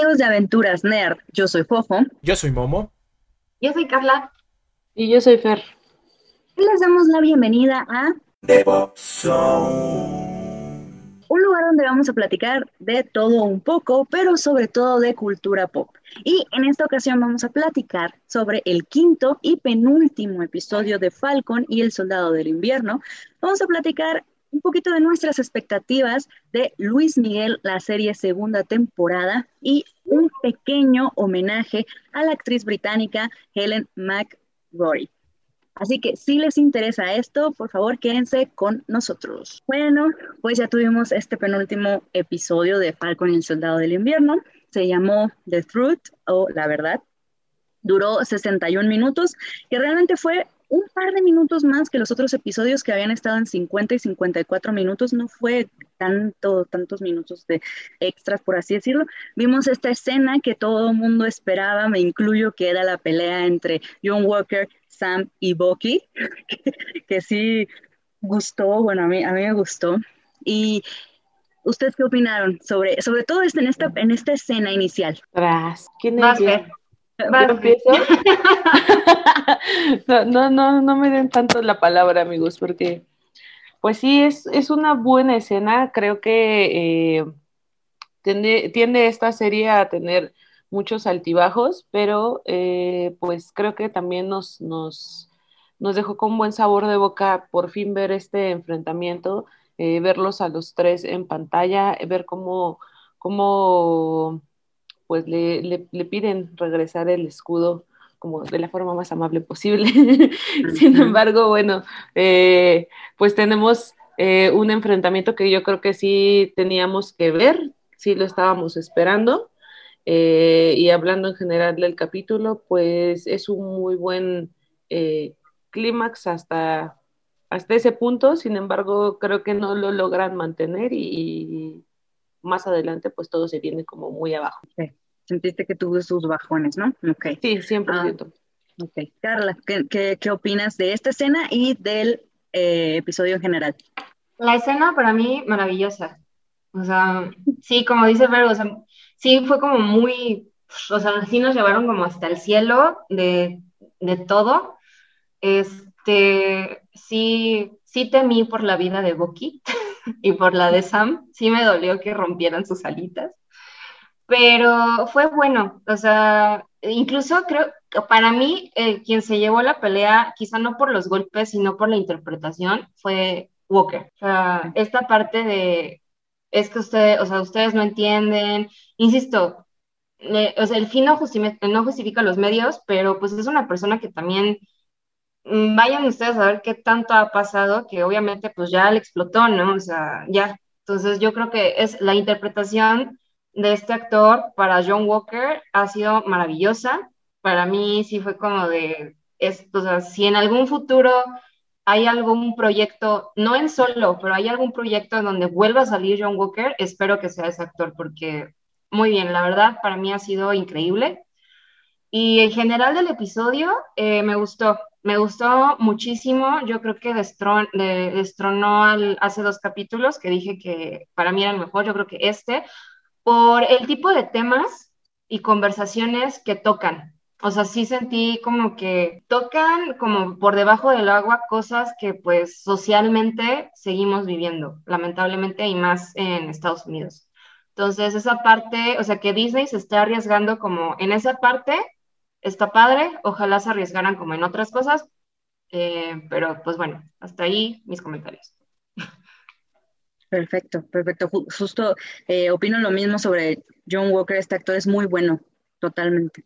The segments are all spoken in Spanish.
amigos de Aventuras Nerd, yo soy Fofo. Yo soy Momo. Yo soy Carla. Y yo soy Fer. Y les damos la bienvenida a The Pop Zone. Un lugar donde vamos a platicar de todo un poco, pero sobre todo de cultura pop. Y en esta ocasión vamos a platicar sobre el quinto y penúltimo episodio de Falcon y el Soldado del Invierno. Vamos a platicar un poquito de nuestras expectativas de Luis Miguel, la serie segunda temporada, y un pequeño homenaje a la actriz británica Helen McRory. Así que si les interesa esto, por favor quédense con nosotros. Bueno, pues ya tuvimos este penúltimo episodio de Falcon y el Soldado del Invierno. Se llamó The Truth o La Verdad. Duró 61 minutos, que realmente fue un par de minutos más que los otros episodios que habían estado en 50 y 54 minutos, no fue tanto, tantos minutos de extras, por así decirlo. Vimos esta escena que todo el mundo esperaba, me incluyo, que era la pelea entre John Walker, Sam y Bucky, que, sí gustó, bueno, a mí, a mí me gustó. Y ¿Ustedes qué opinaron sobre, sobre todo en esta, en esta escena inicial? ¿Quién no, no, no, me den tanto la palabra, amigos, porque pues sí, es, es una buena escena. Creo que eh, tiende, esta serie a tener muchos altibajos, pero eh, pues creo que también nos, nos, nos dejó con buen sabor de boca por fin ver este enfrentamiento, eh, verlos a los tres en pantalla, ver cómo, cómo pues le, le, piden regresar el escudo como de la forma más amable posible. Sin embargo, bueno, eh, pues tenemos eh, un enfrentamiento que yo creo que sí teníamos que ver, sí lo estábamos esperando. Eh, y hablando en general del capítulo, pues es un muy buen clímax hasta, hasta ese punto, sin embargo, creo que no lo logran mantener y, más adelante pues todo se viene como muy abajo. Sentiste que tuvo sus bajones, ¿no? Okay. Sí, 100%. Ah, ok. Carla, ¿qué, ¿qué, opinas de esta escena y del eh, episodio en general? La escena para mí maravillosa. O sea, sí, como dice Vero, o sea, sí fue como muy, o sea, sí nos llevaron como hasta el cielo de, de todo. Este, sí, sí temí por la vida de Bucky y por la de Sam. Sí me dolió que rompieran sus alitas pero fue bueno, o sea, incluso creo que para mí eh, quien se llevó la pelea, quizá no por los golpes, sino por la interpretación, fue Walker. O sea, esta parte de, es que ustedes, o sea, ustedes no entienden, insisto, o sea, el fin no justifica, no justifica los medios, pero pues es una persona que también, vayan ustedes a ver qué tanto ha pasado, que obviamente pues ya le explotó, ¿no? O sea, ya. Entonces yo creo que es la interpretación de este actor para John Walker ha sido maravillosa. Para mí sí fue como de, esto, o sea, si en algún futuro hay algún proyecto, no en solo, pero hay algún proyecto donde vuelva a salir John Walker, espero que sea ese actor porque muy bien, la verdad para mí ha sido increíble. Y en general del episodio eh, me gustó, me gustó muchísimo. Yo creo que destronó al, hace dos capítulos que dije que para mí era el mejor. Yo creo que este, por el tipo de temas y conversaciones que tocan. O sea, sí sentí como que tocan como por debajo del agua cosas que pues socialmente seguimos viviendo, lamentablemente, y más en Estados Unidos. Entonces, esa parte, o sea, que Disney se está arriesgando como en esa parte, está padre, ojalá se arriesgaran como en otras cosas, eh, pero pues bueno, hasta ahí mis comentarios. Perfecto, perfecto. Justo eh, opino lo mismo sobre John Walker. Este actor es muy bueno, totalmente.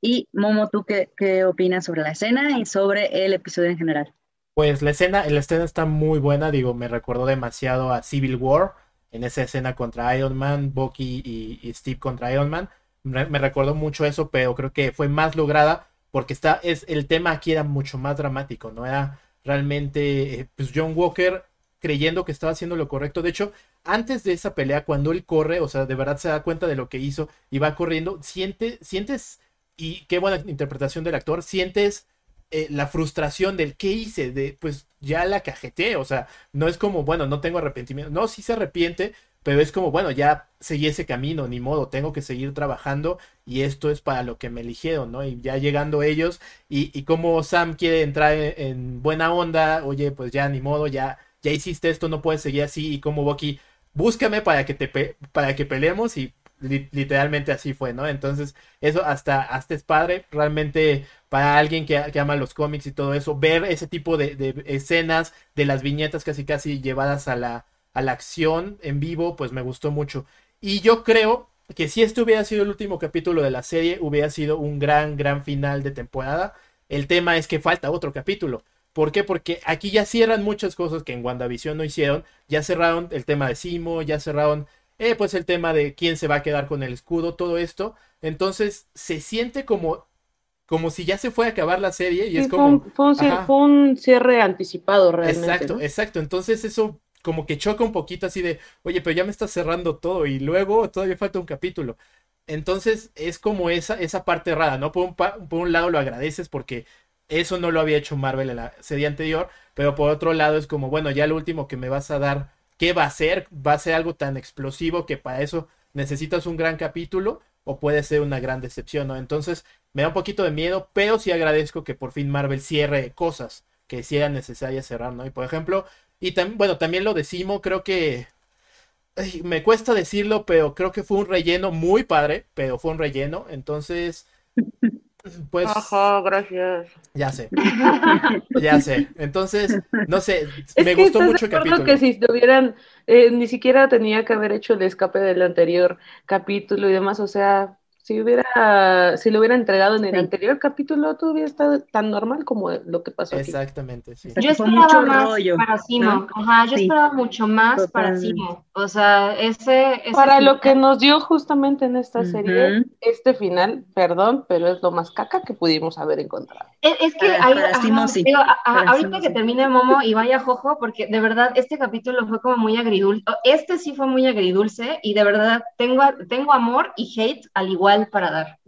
Y Momo, ¿tú qué, qué opinas sobre la escena y sobre el episodio en general? Pues la escena, la escena está muy buena, digo, me recordó demasiado a Civil War, en esa escena contra Iron Man, Bucky y, Steve contra Iron Man. Me, recordó mucho eso, pero creo que fue más lograda porque está, es, el tema aquí era mucho más dramático, ¿no? Era realmente, eh, pues John Walker creyendo que estaba haciendo lo correcto. De hecho, antes de esa pelea, cuando él corre, o sea, de verdad se da cuenta de lo que hizo y va corriendo, siente, sientes, y qué buena interpretación del actor, sientes eh, la frustración del qué hice, de pues ya la cajeté, o sea, no es como, bueno, no tengo arrepentimiento, no, sí se arrepiente, pero es como, bueno, ya seguí ese camino, ni modo, tengo que seguir trabajando y esto es para lo que me eligieron, ¿no? Y ya llegando ellos y, y como Sam quiere entrar en, buena onda, oye, pues ya ni modo, ya, ya hiciste esto, no puedes seguir así y como Bucky, búscame para que te para que peleemos y literalmente así fue, ¿no? Entonces, eso hasta, hasta es padre, realmente para alguien que, que ama los cómics y todo eso, ver ese tipo de, de escenas, de las viñetas casi casi llevadas a la a la acción en vivo, pues me gustó mucho. Y yo creo que si este hubiera sido el último capítulo de la serie, hubiera sido un gran, gran final de temporada. El tema es que falta otro capítulo. ¿Por qué? Porque aquí ya cierran muchas cosas que en WandaVision no hicieron. Ya cerraron el tema de Simo, ya cerraron eh, pues el tema de quién se va a quedar con el escudo, todo esto. Entonces se siente como, como si ya se fue a acabar la serie y es como... Fue un, cierre, anticipado realmente. Exacto, exacto. Entonces eso como que choca un poquito así de, oye, pero ya me está cerrando todo y luego todavía falta un capítulo. Entonces es como esa, esa parte rara, ¿no? Por un, por un lado lo agradeces porque eso no lo había hecho Marvel en la serie anterior, pero por otro lado es como, bueno, ya lo último que me vas a dar, ¿qué va a ser? ¿Va a ser algo tan explosivo que para eso necesitas un gran capítulo? O puede ser una gran decepción, ¿no? Entonces me da un poquito de miedo, pero sí agradezco que por fin Marvel cierre cosas que sí era necesaria cerrar, ¿no? Y por ejemplo, y también, bueno, también lo decimos, creo que me cuesta decirlo, pero creo que fue un relleno muy padre, pero fue un relleno, entonces, pues... Ajá, gracias. Ya sé, ya sé. Entonces, no sé, me gustó mucho el capítulo. que si hubieran, eh, ni siquiera tenía que haber hecho el escape del anterior capítulo y demás, o sea, si hubiera, si lo hubiera entregado en el anterior capítulo, todo hubiera estado tan normal como lo que pasó aquí. Exactamente, sí. Yo esperaba más para Simo. Ajá, yo esperaba mucho más para Simo. O sea, ese, para lo que nos dio justamente en esta serie, este final, perdón, pero es lo más caca que pudimos haber encontrado. Es, que ahí, ahorita que termine Momo y vaya Jojo, porque de verdad este capítulo fue como muy agridulce. Este sí fue muy agridulce y de verdad tengo, tengo amor y hate al igual para dar.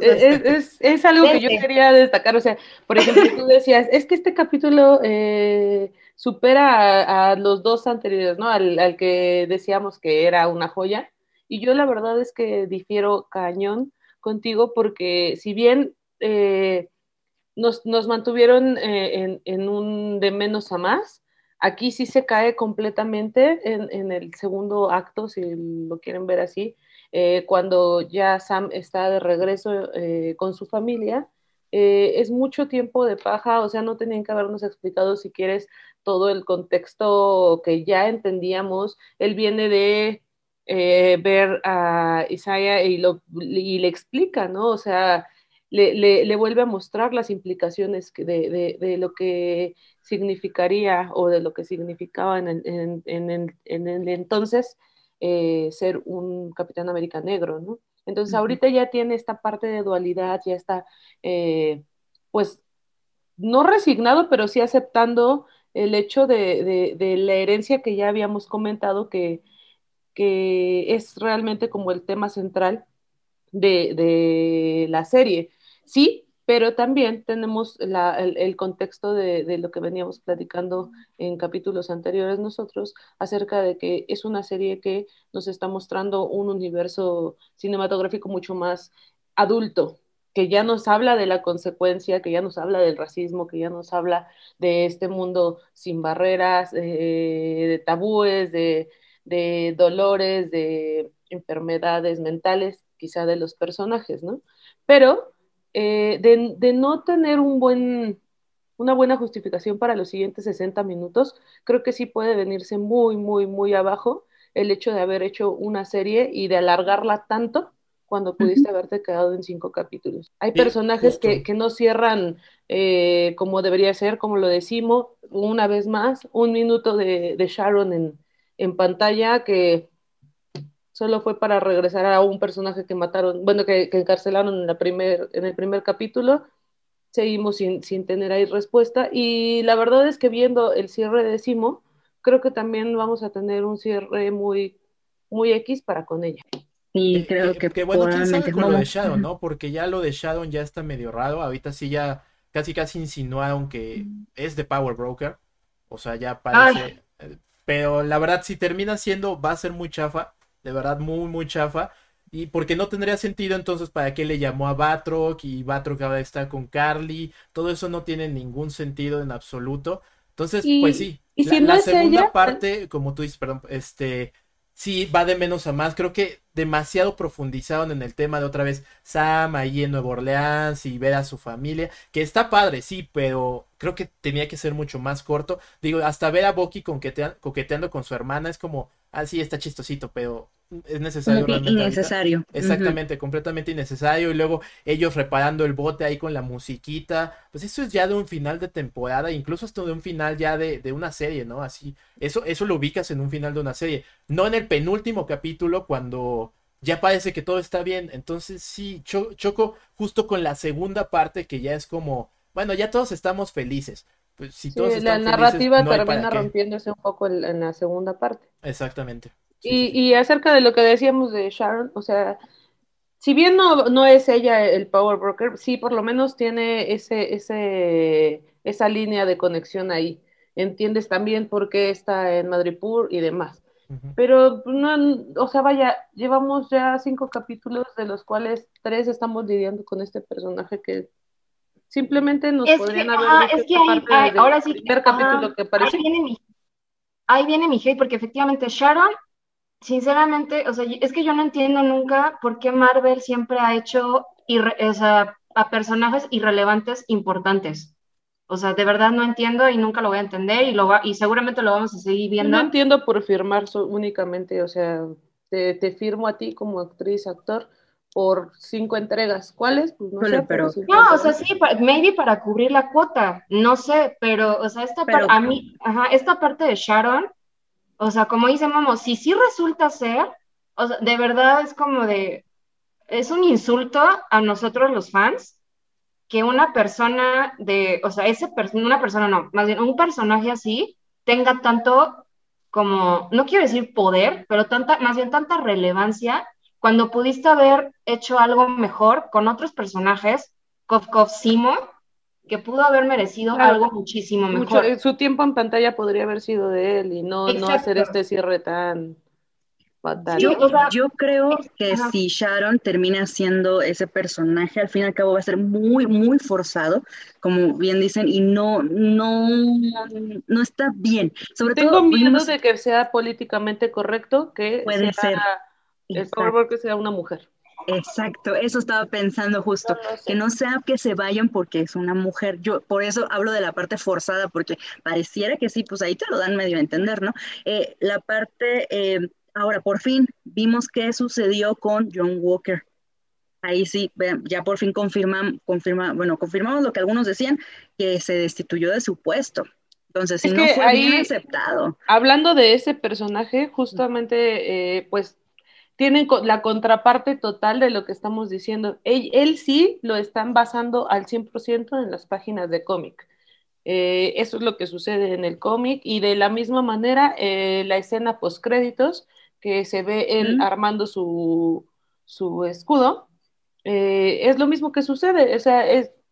es, algo que yo quería destacar, o sea, por ejemplo, tú decías, es que este capítulo eh, supera a, los dos anteriores, ¿no? Al, que decíamos que era una joya, y yo la verdad es que difiero cañón contigo porque si bien eh, nos, mantuvieron eh, en, un de menos a más, aquí sí se cae completamente en, en el segundo acto, si lo quieren ver así, eh, cuando ya Sam está de regreso eh, con su familia, eh, es mucho tiempo de paja, o sea, no tenían que habernos explicado si quieres todo el contexto que ya entendíamos. Él viene de ver a Isaiah y, le explica, ¿no? O sea, le, vuelve a mostrar las implicaciones de, lo que significaría o de lo que significaba en, en el entonces eh, ser un Capitán América negro, ¿no? Entonces ahorita ya tiene esta parte de dualidad, ya está, eh, pues, no resignado, pero sí aceptando el hecho de, la herencia que ya habíamos comentado, que, que es realmente como el tema central de, de la serie. Sí, pero también tenemos el, contexto de, lo que veníamos platicando en capítulos anteriores nosotros acerca de que es una serie que nos está mostrando un universo cinematográfico mucho más adulto, que ya nos habla de la consecuencia, que ya nos habla del racismo, que ya nos habla de este mundo sin barreras, eh, de tabúes, de, de dolores, de enfermedades mentales, quizá de los personajes, ¿no? Pero eh, de, no tener un buen, una buena justificación para los siguientes 60 minutos, creo que sí puede venirse muy, muy, muy abajo el hecho de haber hecho una serie y de alargarla tanto cuando pudiste haberte quedado en cinco capítulos. Hay personajes que, no cierran eh, como debería ser, como lo decimos, una vez más, un minuto de, Sharon en, en, pantalla que solo fue para regresar a un personaje que mataron, bueno, que, encarcelaron en, la primer, en el primer capítulo. Seguimos sin, tener ahí respuesta. Y la verdad es que viendo el cierre de Simo, creo que también vamos a tener un cierre muy, muy X para con ella. Y creo que, que bueno, quién sabe con lo de Shadow, ¿no? Porque ya lo de Shadow ya está medio raro. Ahorita sí ya casi casi insinuaron que es de Power Broker. O sea, ya parece. Pero la verdad, si termina siendo, va a ser muy chafa. De verdad, muy, muy chafa. Y porque no tendría sentido entonces para qué le llamó a Batroc y Batroc ahora está con Carly. Todo eso no tiene ningún sentido en absoluto. Entonces, pues sí. ¿y la, segunda parte, como tú dices, perdón, este, sí va de menos a más. Creo que demasiado profundizaron en el tema de otra vez Sam ahí en Nueva Orleans y ver a su familia, que está padre, sí, pero creo que tenía que ser mucho más corto. Digo, hasta ver a Bucky coqueteando con su hermana es como, ah, sí, está chistosito, pero es necesario realmente. Innecesario. Exactamente, completamente innecesario. Y luego ellos reparando el bote ahí con la musiquita. Pues eso es ya de un final de temporada, incluso hasta de un final ya de, de, una serie, ¿no? Así, eso, eso lo ubicas en un final de una serie. No en el penúltimo capítulo cuando ya parece que todo está bien. Entonces sí, choco justo con la segunda parte que ya es como, bueno, ya todos estamos felices. Pues si todos la narrativa termina rompiéndose un poco en la segunda parte. Exactamente y, acerca de lo que decíamos de Sharon, o sea, si bien no, no es ella el power broker, sí por lo menos tiene ese, ese, esa línea de conexión ahí. Entiendes también por qué está en Madripoor y demás. Pero, no, o sea, vaya, llevamos ya cinco capítulos de los cuales tres estamos lidiando con este personaje que simplemente nos podrían haber es que ahora sí, primer capítulo que aparece. Ahí viene, mi, ahí viene mi hate, porque efectivamente Sharon sinceramente, o sea, es que yo no entiendo nunca por qué Marvel siempre ha hecho a personajes irrelevantes importantes. O sea, de verdad no entiendo y nunca lo voy a entender y, lo va, y seguramente lo vamos a seguir viendo. No entiendo por firmar únicamente, o sea, te, firmo a ti como actriz, actor, por cinco entregas. ¿Cuáles? Pues no sé, pero... No, o sea, sí, maybe para cubrir la cuota, no sé, pero, o sea, esta, a mí, ajá, esta parte de Sharon, o sea, como dice Momo, si sí resulta ser, o sea, de verdad es como de, es un insulto a nosotros los fans que una persona de, o sea, ese una persona no, más bien un personaje así tenga tanto como, no quiero decir poder, pero tanta, más bien tanta relevancia cuando pudiste haber hecho algo mejor con otros personajes, Kov Simo, que pudo haber merecido algo muchísimo mejor. su tiempo en pantalla podría haber sido de él y no, no hacer este cierre tan fatal. yo, creo que si Sharon termina siendo ese personaje, al fin y al cabo va a ser muy, muy forzado, como bien dicen, y no, no, no está bien. Sobre Tengo miedo de que sea políticamente correcto, que puede ser. El favor que sea una mujer. Exacto, eso estaba pensando justo, que no sea que se vayan porque es una mujer. Yo por eso hablo de la parte forzada, porque pareciera que sí, pues ahí te lo dan medio a entender, ¿no? Eh, la parte, eh, ahora por fin vimos qué sucedió con John Walker. Ahí sí, ya por fin confirman, confirma, bueno, confirmamos lo que algunos decían, que se destituyó de su puesto. Entonces, si no fue bien aceptado. Hablando de ese personaje, justamente, eh, pues tienen la contraparte total de lo que estamos diciendo. Él, sí lo están basando al 100% en las páginas de cómic. Eh, eso es lo que sucede en el cómic y de la misma manera eh, la escena post créditos que se ve él armando su, su escudo eh, es lo mismo que sucede, o sea,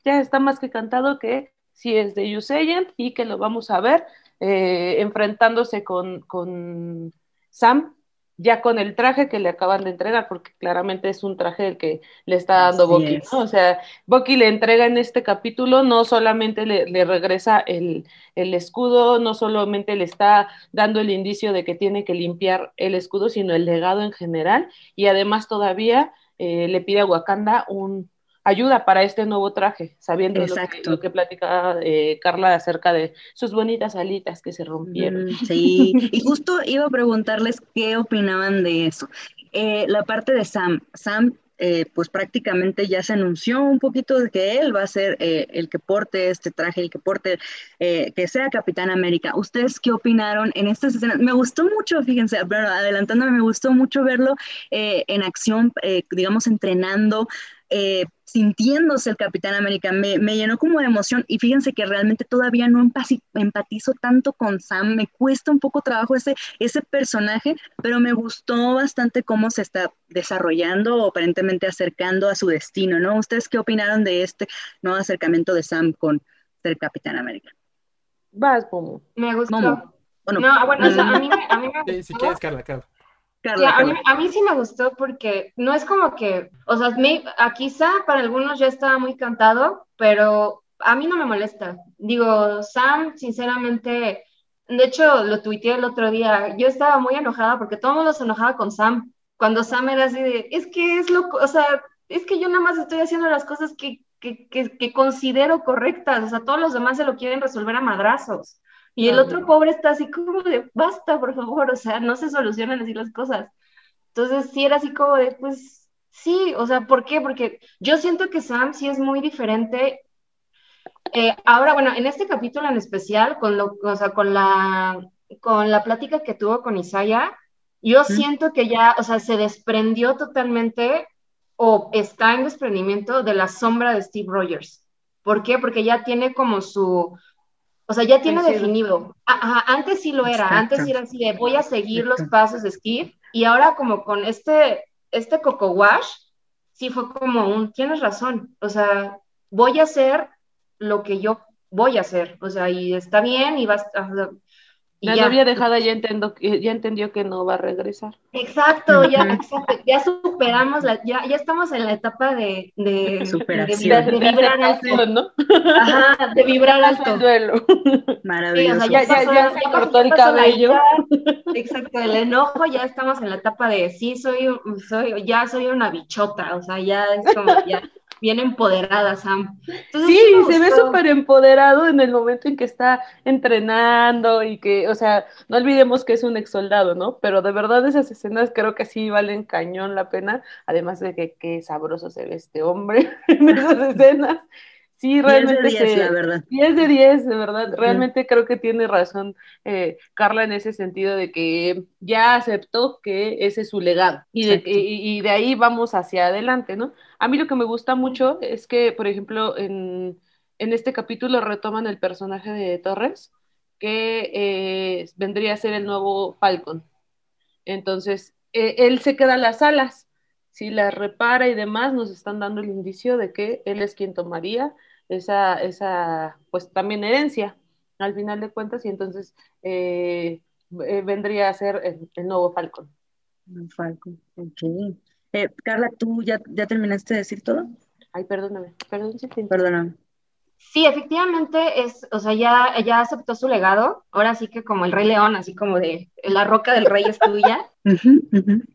ya está más que cantado que si es de Usagent y que lo vamos a ver enfrentándose con, con Sam ya con el traje que le acaban de entregar, porque claramente es un traje el que le está dando Bucky, ¿no? O sea, Bucky le entrega en este capítulo, no solamente le, regresa el, el, escudo, no solamente le está dando el indicio de que tiene que limpiar el escudo, sino el legado en general, y además todavía eh, le pide a Wakanda un, ayuda para este nuevo traje, sabiendo lo que, lo que, platicaba eh, Carla acerca de sus bonitas alitas que se rompieron. Mm, sí, y justo iba a preguntarles qué opinaban de eso. Eh, la parte de Sam, Sam eh, pues prácticamente ya se anunció un poquito de que él va a ser el que porte este traje, el que porte, que sea Capitán América. ¿Ustedes qué opinaron en estas escenas? Me gustó mucho, fíjense, pero adelantándome, me gustó mucho verlo en acción, digamos, entrenando eh, sintiéndose el Capitán América, me, llenó como de emoción y fíjense que realmente todavía no empatizo tanto con Sam, me cuesta un poco trabajo ese, ese personaje, pero me gustó bastante cómo se está desarrollando o aparentemente acercando a su destino, ¿no? ¿Ustedes qué opinaron de este nuevo acercamiento de Sam con el Capitán América? Vas, Momo. Me gustó. no? No, bueno, o sea, a mí, a mí me gustó. Si quieres, Carla, Carla. Sí, a, mí, a, mí, sí me gustó porque no es como que, o sea, me, quizá para algunos ya estaba muy cantado, pero a mí no me molesta. Digo, Sam, sinceramente, de hecho, lo tuiteé el otro día, yo estaba muy enojada porque todo el mundo se enojaba con Sam, cuando Sam era así de, es que es loco, o sea, es que yo nada más estoy haciendo las cosas que, que, que, considero correctas, o sea, todos los demás se lo quieren resolver a madrazos. Y el otro pobre está así como de, basta, por favor, o sea, no se solucionan así las cosas. Entonces, sí era así como de, pues, sí, o sea, ¿por qué? Porque yo siento que Sam sí es muy diferente. Eh, ahora, bueno, en este capítulo en especial, con, lo, o sea, con, la, con la plática que tuvo con Isaiah, yo siento que ya, o sea, se desprendió totalmente o está en desprendimiento de la sombra de Steve Rogers. ¿Por qué? Porque ya tiene como su, o sea, ya tiene definido. antes sí lo era, antes era así de voy a seguir los pasos de Steve y ahora como con este, este Coco Wash, sí fue como un, tienes razón, o sea, voy a hacer lo que yo voy a hacer, o sea, y está bien y vas, la novia dejada ya, entiendo, ya entendió que no va a regresar. Exacto, ya, exacto, ya superamos, la, ya, ya estamos en la etapa de, de, Superación. de, vibrar alto, ¿no? Ajá, de vibrar alto. duelo. Maravilloso. ya, ya, ya, se cortó el cabello. exacto, el enojo, ya estamos en la etapa de sí, soy, soy, ya soy una bichota, o sea, ya es como, ya bien empoderada, Sam. sí, se ve súper empoderado en el momento en que está entrenando y que, o sea, no olvidemos que es un ex soldado, ¿no? Pero de verdad esas escenas creo que sí valen cañón la pena, además de que qué sabroso se ve este hombre en esas escenas. Sí, realmente. 10 de 10, la verdad. 10 de 10, de verdad. Realmente creo que tiene razón eh, Carla en ese sentido de que ya aceptó que ese es su legado y de, y, de, ahí vamos hacia adelante, ¿no? A mí lo que me gusta mucho es que, por ejemplo, en, en este capítulo retoman el personaje de Torres, que eh, vendría a ser el nuevo Falcon. Entonces, eh, él se queda las alas. Si las repara y demás, nos están dando el indicio de que él es quien tomaría esa, esa pues también herencia al final de cuentas y entonces eh, vendría a ser el, nuevo Falcon. Falcon, eh, Carla, ¿tú ya, ya terminaste de decir todo? Ay, perdóname, perdón, Perdóname. Sí, efectivamente, es, o sea, ya, ya aceptó su legado, ahora sí que como el Rey León, así como de la roca del rey es tuya.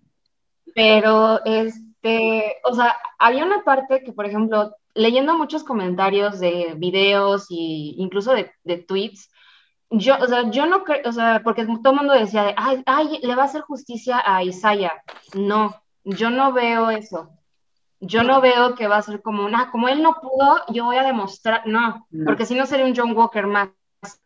Pero, este, o sea, había una parte que, por ejemplo, leyendo muchos comentarios de videos e incluso de, de, tweets, yo, o sea, yo no creo, o sea, porque todo el mundo decía, ay, ay, le va a hacer justicia a Isaiah. No, yo no veo eso. Yo no veo que va a ser como una, como él no pudo, yo voy a demostrar, no, porque si no sería un John Walker más.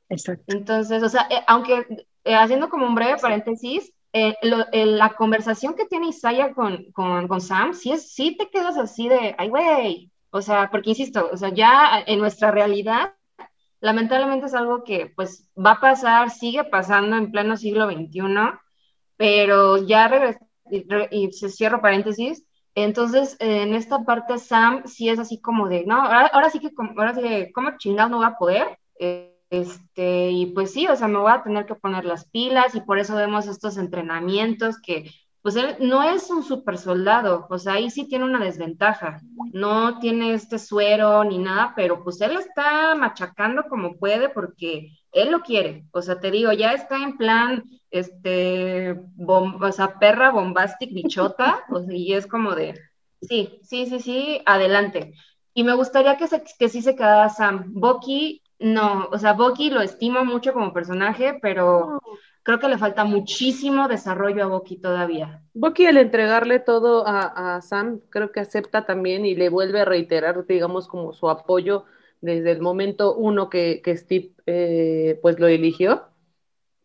Exacto. Entonces, o sea, eh, aunque eh, haciendo como un breve paréntesis, eh, la conversación que tiene Isaiah con, con, con Sam, sí, es, sí te quedas así de, ay, güey, o sea, porque insisto, o sea, ya en nuestra realidad, lamentablemente es algo que pues va a pasar, sigue pasando en pleno siglo XXI, pero ya y se cierro paréntesis, entonces en esta parte Sam sí es así como de, no, ahora, sí que, ahora sí que, ¿cómo chingado no va a poder? este, y pues sí, o sea, me voy a tener que poner las pilas y por eso vemos estos entrenamientos que pues él no es un super soldado, o sea, ahí sí tiene una desventaja, no tiene este suero ni nada, pero pues él está machacando como puede porque él lo quiere, o sea, te digo, ya está en plan, este, o sea, perra bombastic bichota, o y es como de, sí, sí, sí, sí, adelante. Y me gustaría que, se, que sí se quedara Sam. Bucky, no, o sea, Bucky lo estimo mucho como personaje, pero creo que le falta muchísimo desarrollo a Bucky todavía. Bucky al entregarle todo a, Sam, creo que acepta también y le vuelve a reiterar, digamos, como su apoyo desde el momento uno que, Steve eh, pues lo eligió.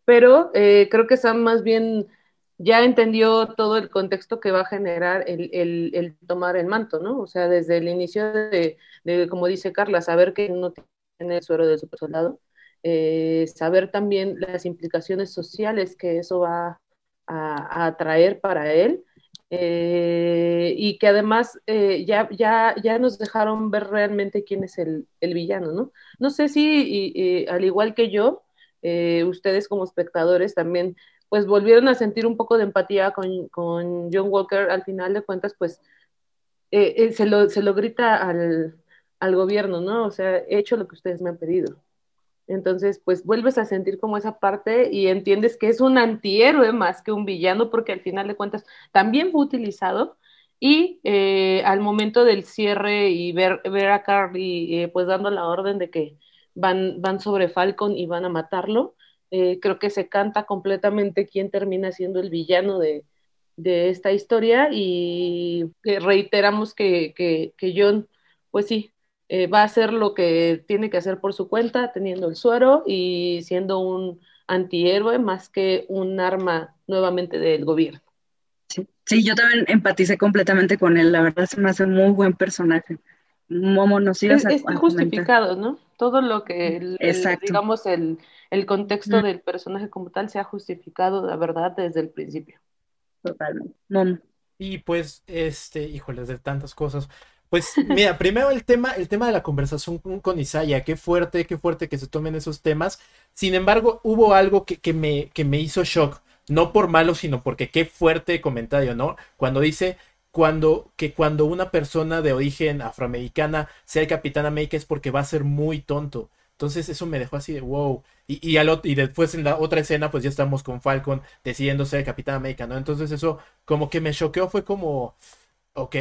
Pero eh, creo que Sam más bien ya entendió todo el contexto que va a generar el, tomar el manto, ¿no? O sea, desde el inicio de, como dice Carla, saber que no tiene el suero de super soldado, eh, saber también las implicaciones sociales que eso va a, traer para él. Eh, y que además eh, ya, ya, ya nos dejaron ver realmente quién es el, villano, ¿no? No sé si, al igual que yo, eh, ustedes como espectadores también pues volvieron a sentir un poco de empatía con, con John Walker, al final de cuentas pues se, lo, se, lo, grita al, al gobierno, ¿no? O sea, he hecho lo que ustedes me han pedido. Entonces, pues vuelves a sentir como esa parte y entiendes que es un antihéroe más que un villano, porque al final de cuentas también fue utilizado. Y eh, al momento del cierre y ver, ver a Carly eh, pues dando la orden de que van, van sobre Falcon y van a matarlo, eh, creo que se canta completamente quién termina siendo el villano de, de esta historia y reiteramos que, que, que John, pues sí, eh, va a hacer lo que tiene que hacer por su cuenta, teniendo el suero y siendo un antihéroe más que un arma nuevamente del gobierno. Sí, sí, yo también empaticé completamente con él, la verdad se me hace un muy buen personaje. Momo nos ibas es, a, justificado, ¿no? Todo lo que, el, digamos, el, el contexto del personaje como tal se ha justificado, la verdad, desde el principio. Totalmente. Momo. Y pues, este, híjoles, de tantas cosas. Pues mira, primero el tema, el tema de la conversación con, Isaya, qué fuerte, qué fuerte que se tomen esos temas. Sin embargo, hubo algo que, que, me, que me hizo shock, no por malo, sino porque qué fuerte comentario, ¿no? Cuando dice cuando, que cuando una persona de origen afroamericana sea el Capitán América es porque va a ser muy tonto. Entonces eso me dejó así de wow. Y, y, al, y después en la otra escena pues ya estamos con Falcon decidiendo ser el Capitán América, ¿no? Entonces eso como que me choqueó, fue como, ok,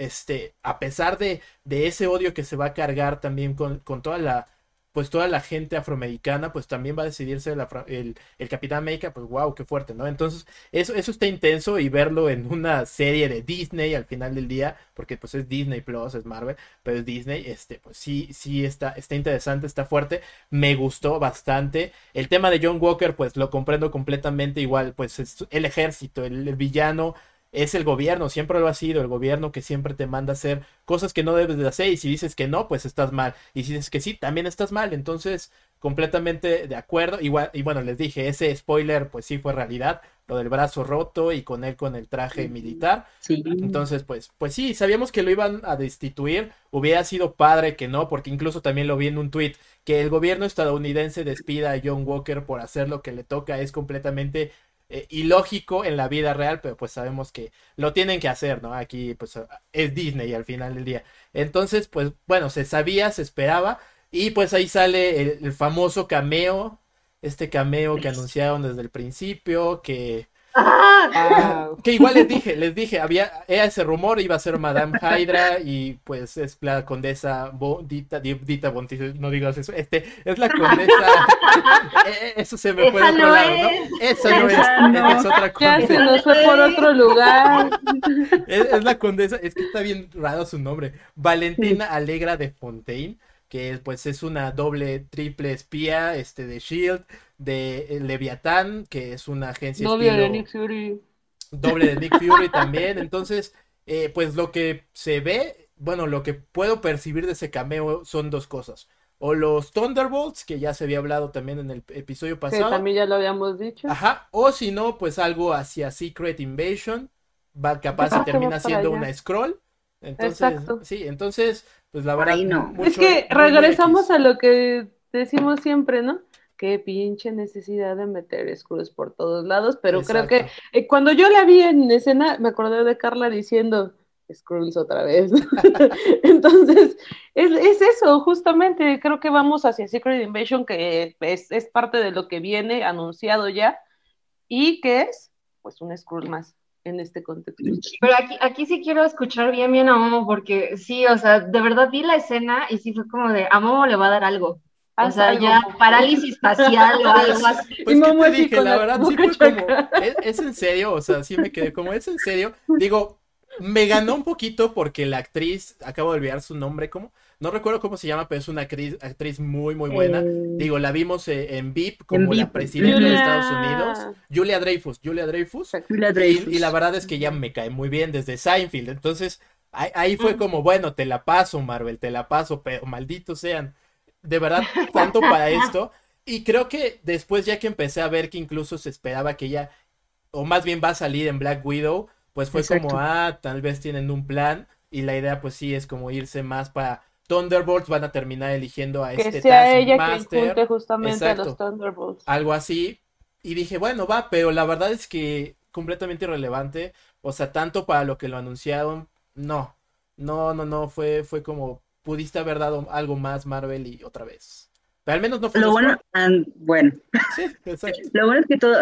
este, a pesar de, de ese odio que se va a cargar también con, con, toda la, pues toda la gente afroamericana, pues también va a decidirse el, el, Capitán América, pues wow, qué fuerte, ¿no? Entonces, eso, eso está intenso y verlo en una serie de Disney al final del día, porque pues es Disney Plus, es Marvel, pero es Disney, este, pues sí, sí está, está interesante, está fuerte, me gustó bastante. El tema de John Walker, pues lo comprendo completamente igual, pues es el ejército, el villano, es el gobierno, siempre lo ha sido, el gobierno que siempre te manda a hacer cosas que no debes de hacer y si dices que no, pues estás mal. Y si dices que sí, también estás mal. Entonces, completamente de acuerdo. Igual, y bueno, les dije, ese spoiler pues sí fue realidad, lo del brazo roto y con él con el traje militar. Sí. Entonces, pues, pues sí, sabíamos que lo iban a destituir. Hubiera sido padre que no, porque incluso también lo vi en un tweet que el gobierno estadounidense despida a John Walker por hacer lo que le toca es completamente eh, ilógico en la vida real, pero pues sabemos que lo tienen que hacer, ¿no? Aquí pues es Disney al final del día. Entonces, pues bueno, se sabía, se esperaba y pues ahí sale el famoso cameo, este cameo que anunciaron desde el principio, que Ah. Que igual les dije, les dije, había ese rumor, iba a ser Madame Hydra y pues es la condesa Dita, Dita no digas eso, este, es la condesa, e, e, eso se me fue de otro lado, ¿no? Esa no es, es otra condesa. Ya se nos fue por otro lugar. Es, la condesa, es que está bien raro su nombre, Valentina Alegra de Fontaine que pues es una doble, triple espía este, de Shield, de eh, Leviatán, que es una agencia Novia de Nick Fury. Doble de Nick Fury también. Entonces, eh, pues lo que se ve, bueno, lo que puedo percibir de ese cameo son dos cosas. O los Thunderbolts, que ya se había hablado también en el episodio pasado. Que también ya lo habíamos dicho. Ajá. O si no, pues algo hacia Secret Invasion. Va capaz y termina siendo una scroll. Entonces, Exacto. sí, entonces, pues la verdad. no. es que regresamos a lo que decimos siempre, ¿no? Qué pinche necesidad de meter Screws por todos lados, pero creo que eh, cuando yo la vi en escena, me acordé de Carla diciendo, Scrolls otra vez. Entonces, es, es, eso, justamente, creo que vamos hacia Secret Invasion, que es, es, parte de lo que viene anunciado ya, y que es, pues, un Skrull más en este contexto. Pero aquí, aquí sí quiero escuchar bien, bien a Momo, porque sí, o sea, de verdad vi la escena y sí fue como de, a Momo le va a dar algo. O sea, ya parálisis facial o algo así. Pues, ¿qué te dije? La, verdad, sí fue como, ¿es, en serio? O sea, sí me quedé como, ¿es en serio? Digo, me ganó un poquito porque la actriz, acabo de olvidar su nombre, ¿cómo? No recuerdo cómo se llama, pero es una actriz, actriz muy, muy buena. Eh, Digo, la vimos eh, en VIP como la presidenta de Estados Unidos. Julia Dreyfus, Julia Dreyfus. Julia Dreyfus. Y, la verdad es que ya me cae muy bien desde Seinfeld. Entonces, ahí, fue mm. como, bueno, te la paso, Marvel, te la paso, pero malditos sean. De verdad, tanto para esto. Y creo que después, ya que empecé a ver que incluso se esperaba que ella, o más bien va a salir en Black Widow, pues fue como, ah, tal vez tienen un plan. Y la idea, pues sí, es como irse más para Thunderbolts van a terminar eligiendo a que este sea ella quien junte justamente a los Thunderbolts. algo así. Y dije, bueno, va, pero la verdad es que completamente irrelevante. O sea, tanto para lo que lo anunciaron, no. No, no, no, fue, fue como, pudiste haber dado algo más Marvel y otra vez. Pero al menos no fue Lo bueno, an- bueno, Sí, lo bueno es que todo,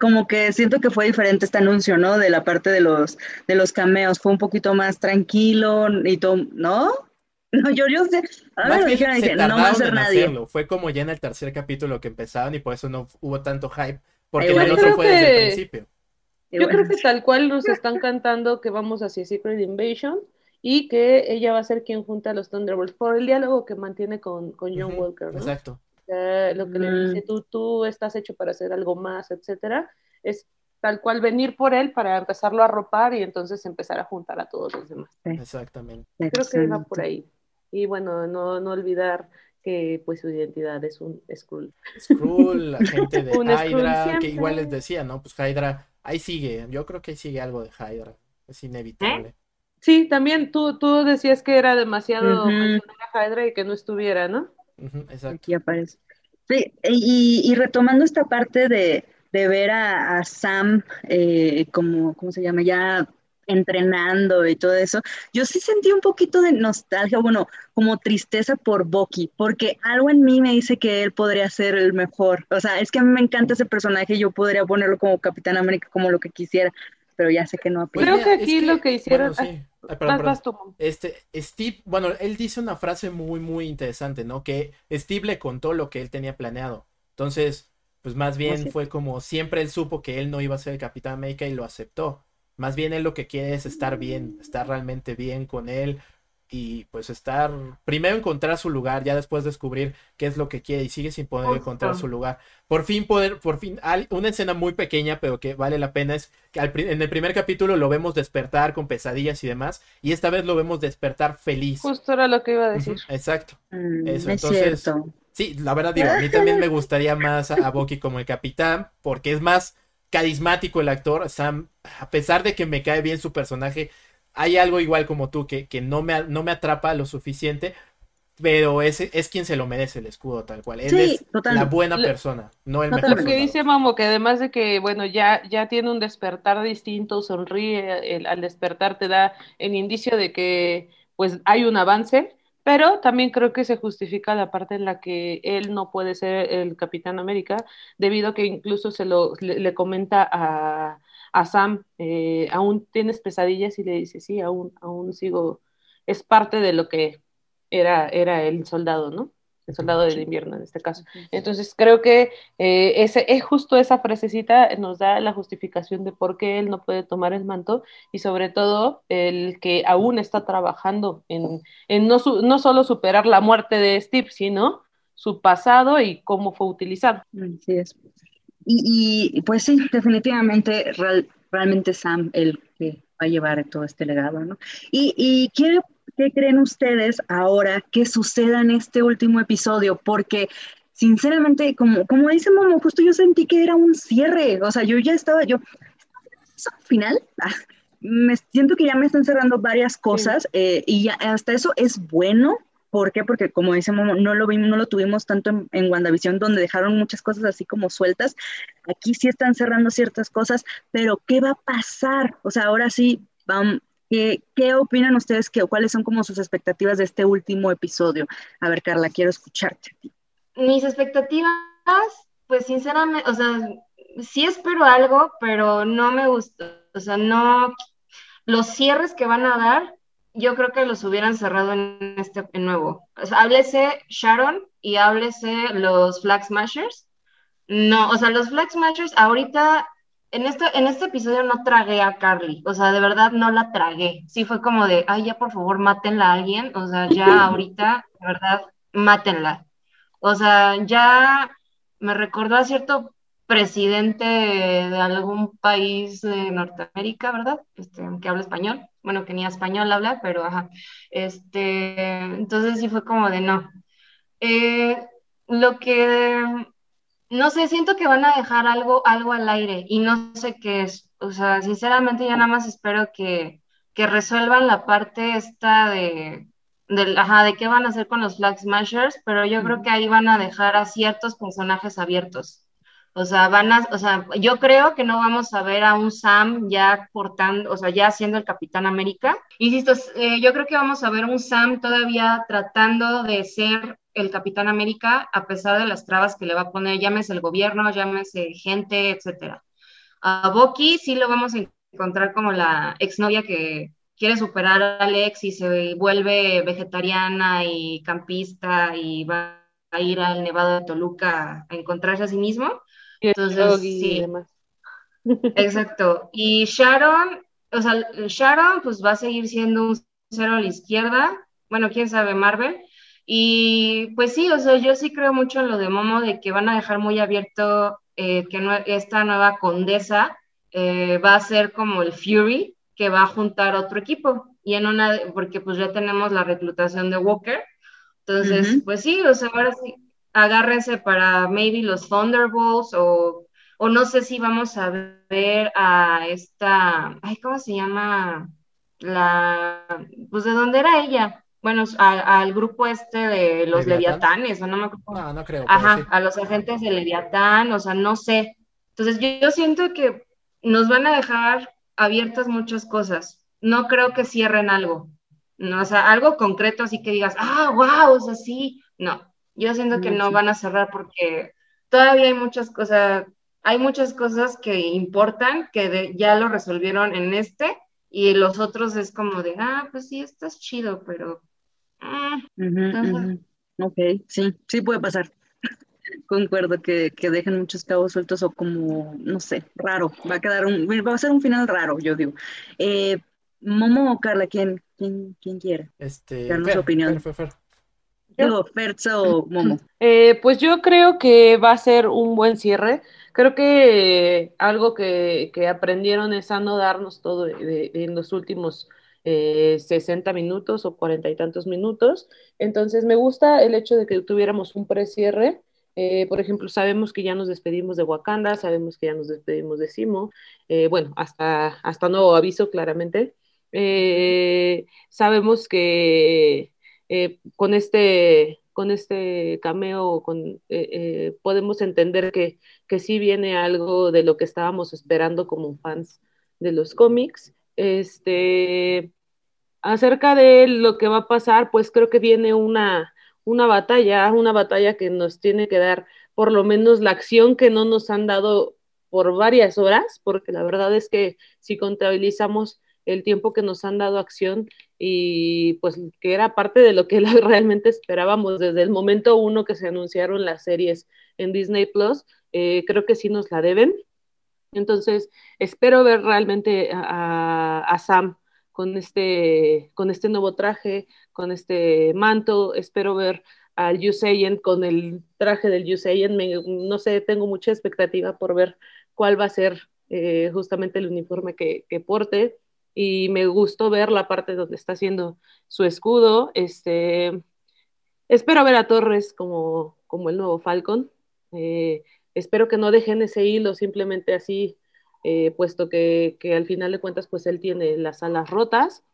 como que siento que fue diferente este anuncio, ¿no? De la parte de los, de los cameos, fue un poquito más tranquilo y todo, ¿no? No, yo, yo sé, a Más ver, bien dijeron, se dije, no va a ser nadie. hacerlo. Fue como ya en el tercer capítulo que empezaron y por eso no hubo tanto hype. Porque en el otro fue desde el principio. Yo bueno, creo que tal cual nos están cantando que vamos hacia Secret Invasion y que ella va a ser quien junta a los Thunderbolts por el diálogo que mantiene con, con John Walker, ¿no? Exacto. Sea, lo que le Mm. dice, tú, tú estás hecho para hacer algo más, etcétera, es tal cual venir por él para empezarlo a arropar y entonces empezar a juntar a todos los demás. Exactamente. Creo que va por ahí. Y bueno, no, no olvidar que pues su identidad es un Skrull. Skrull, la gente de Hydra, que igual les decía, ¿no? Pues Hydra, ahí sigue. Yo creo que ahí sigue algo de Hydra. Es inevitable. Sí, también tú, tú decías que era demasiado a Hydra y que no estuviera, ¿no? Ujú, exacto. Aquí aparece. Sí, y, y retomando esta parte de, de ver a, a Sam eh, como, ¿cómo se llama? Ya entrenando y todo eso, yo sí sentí un poquito de nostalgia, bueno, como tristeza por Bucky, porque algo en mí me dice que él podría ser el mejor. O sea, es que a mí me encanta ese personaje, yo podría ponerlo como Capitán América, como lo que quisiera, pero ya sé que no Pues Creo que es aquí lo que hicieron- bueno, sí. Ay, perdón. Este, Steve, bueno, él dice una frase muy, muy interesante, ¿no? Que Steve le contó lo que él tenía planeado. Entonces, pues más bien sí. fue como siempre él supo que él no iba a ser el Capitán América y lo aceptó. Más bien él lo que quiere es estar bien, estar realmente bien con él y pues estar, primero encontrar su lugar, ya después descubrir qué es lo que quiere y sigue sin poder encontrar su lugar. Por fin poder, por fin, una escena muy pequeña pero que vale la pena es que al en el primer capítulo lo vemos despertar con pesadillas y demás y esta vez lo vemos despertar feliz. Justo era lo que iba a decir. Exacto. Mm, Eso, es entonces- cierto. Sí, la verdad digo, a mí también me gustaría más a, a Bucky como el capitán, porque es más carismático el actor. Sam, a pesar de que me cae bien su personaje, hay algo igual como tú que, que no, me, no me atrapa lo suficiente, pero es, es quien se lo merece el escudo tal cual. Él Sí, es la buena persona, no el mejor Porque soldado. dice Mamo que además de que, bueno, ya, ya tiene un despertar distinto, sonríe, el- al despertar te da el indicio de que pues hay un avance, pero también creo que se justifica la parte en la que él no puede ser el Capitán América, debido a que incluso se lo le, comenta a, a Sam, eh, aún tienes pesadillas y le dice, sí, aún, aún sigo, es parte de lo que era, era el soldado, ¿no? El soldado del invierno en este caso. Entonces creo que eh, ese, es justo esa frasecita nos da la justificación de por qué él no puede tomar el manto y sobre todo el que aún está trabajando en, en no, su- no solo superar la muerte de Steve, sino su pasado y cómo fue utilizado. Así es. Y, y, pues sí, definitivamente, real- realmente Sam el que va a llevar todo este legado, ¿no? Y, y ¿qué, qué creen ustedes ahora que suceda en este último episodio? Porque sinceramente, como, como dice Momo, justo yo sentí que era un cierre, o sea, yo ya estaba, yo, ¿eso al final? Ah, me siento que ya me están cerrando varias cosas eh, y ya hasta eso es bueno. ¿Por qué? Porque como dice Momo, no lo vimos, no lo tuvimos tanto en, en WandaVision, donde dejaron muchas cosas así como sueltas. Aquí sí están cerrando ciertas cosas, pero ¿qué va a pasar? O sea, ahora sí, vamos, ¿qué, opinan ustedes? ¿Cuáles son como sus expectativas de este último episodio? A ver, Carla, quiero escucharte. Mis expectativas, pues sinceramente, o sea, sí espero algo, pero no me gusta, o sea, no, los cierres que van a dar, yo creo que los hubieran cerrado en este nuevo. O sea, háblese Sharon y háblese los Flag Smashers. No, o sea, los Flag Smashers ahorita, en este, en este episodio no tragué a Carly, o sea, de verdad no la tragué. Sí fue como de, ay, ya por favor, mátenla a alguien, o sea, ya ahorita, de verdad, mátenla. O sea, ya me recordó a cierto presidente de algún país de Norteamérica, ¿verdad? Este, que habla español. Bueno, que ni español habla, pero ajá. Este, entonces sí fue como de no. Eh, lo que, no sé, siento que van a dejar algo, algo al aire y no sé qué es. O sea, sinceramente ya nada más espero que, que resuelvan la parte esta de, del, ajá, de qué van a hacer con los Flag Smashers, pero yo creo que ahí van a dejar a ciertos personajes abiertos. O sea, van a, o sea, yo creo que no vamos a ver a un Sam ya portando, o sea, ya siendo el Capitán América. Insisto, eh, yo creo que vamos a ver un Sam todavía tratando de ser el Capitán América a pesar de las trabas que le va a poner, llámese el gobierno, llámese gente, etcétera. A Bucky sí lo vamos a encontrar como la exnovia que quiere superar a Alex y se vuelve vegetariana y campista y va a ir al Nevado de Toluca a encontrarse a sí mismo. Entonces, sí. Exacto. Y Sharon, o sea, Sharon pues va a seguir siendo un cero a la izquierda. Bueno, quién sabe, Marvel. Y pues sí, o sea, yo sí creo mucho en lo de Momo, de que van a dejar muy abierto eh, que esta nueva condesa eh, va a ser como el Fury, que va a juntar otro equipo. Y en una, porque pues ya tenemos la reclutación de Walker. Entonces, pues sí, o sea, ahora sí, agárrense para maybe los Thunderbolts o, o no sé si vamos a ver a esta, ay, ¿cómo se llama? La, pues de dónde era ella. Bueno, al grupo este de los Leviatanes, o no me acuerdo. No, no creo. Ajá, a los agentes de Leviatán, o sea, no sé. Entonces yo siento que nos van a dejar abiertas muchas cosas. No creo que cierren algo. No, o sea, algo concreto así que digas, ah, wow, o sea, sí. No, yo siento que no van a cerrar porque todavía hay muchas cosas, hay muchas cosas que importan que ya lo resolvieron en este y los otros es como de, ah, pues sí, estás chido, pero... Mm, ok, sí, sí puede pasar. Concuerdo que, que, dejen muchos cabos sueltos o como, no sé, raro. Va a quedar un, va a ser un final raro, yo digo. Eh, Momo o Carla, ¿quién, quién, quién quiere? Este, Darnos su opinión. Fer, Fer, Digo, o Momo. Eh, pues yo creo que va a ser un buen cierre. Creo que algo que, que, aprendieron es a no darnos todo en los últimos eh, 60 minutos o cuarenta y tantos minutos. Entonces me gusta el hecho de que tuviéramos un precierre eh, por ejemplo, sabemos que ya nos despedimos de Wakanda, sabemos que ya nos despedimos de Simo, eh, bueno, hasta, hasta nuevo aviso, claramente. Eh, sabemos que con, este, con este cameo podemos entender que, que sí viene algo de lo que estábamos esperando como fans de los cómics. Este, acerca de lo que va a pasar, pues creo que viene una una batalla, una batalla que nos tiene que dar por lo menos la acción que no nos han dado por varias horas, porque la verdad es que si contabilizamos el tiempo que nos han dado acción y pues que era parte de lo que realmente esperábamos desde el momento uno que se anunciaron las series en Disney Plus, eh, creo que sí nos la deben. Entonces, espero ver realmente a, Sam con este, con este nuevo traje, con este manto. Espero ver al Yuseyen con el traje del Yuseyen. no sé, tengo mucha expectativa por ver cuál va a ser eh, justamente el uniforme que, que, porte. Y me gustó ver la parte donde está haciendo su escudo. Este, espero ver a Torres como, como el nuevo Falcon. Eh, espero que no dejen ese hilo simplemente así eh, puesto que, que, al final de cuentas pues él tiene las alas rotas,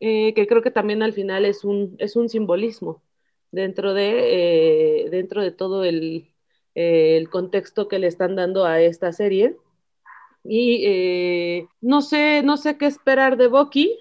eh, que creo que también al final es un, es un simbolismo dentro de, eh, dentro de todo el, el, contexto que le están dando a esta serie. Y no, sé, no sé qué esperar de Bucky,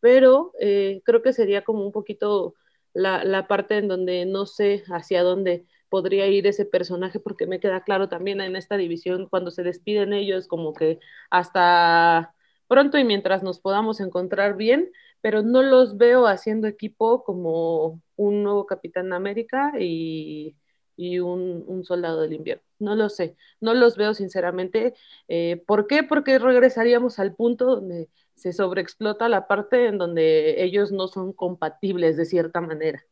pero creo que sería como un poquito la, la parte en donde no sé hacia dónde podría ir ese personaje, porque me queda claro también en esta división, cuando se despiden ellos, como que hasta pronto y mientras nos podamos encontrar bien, pero no los veo haciendo equipo como un nuevo Capitán América y, y un, un, soldado del invierno. No lo sé, no los veo sinceramente. Eh, ¿Por qué? Porque regresaríamos al punto donde se sobreexplota la parte en donde ellos no son compatibles de cierta manera.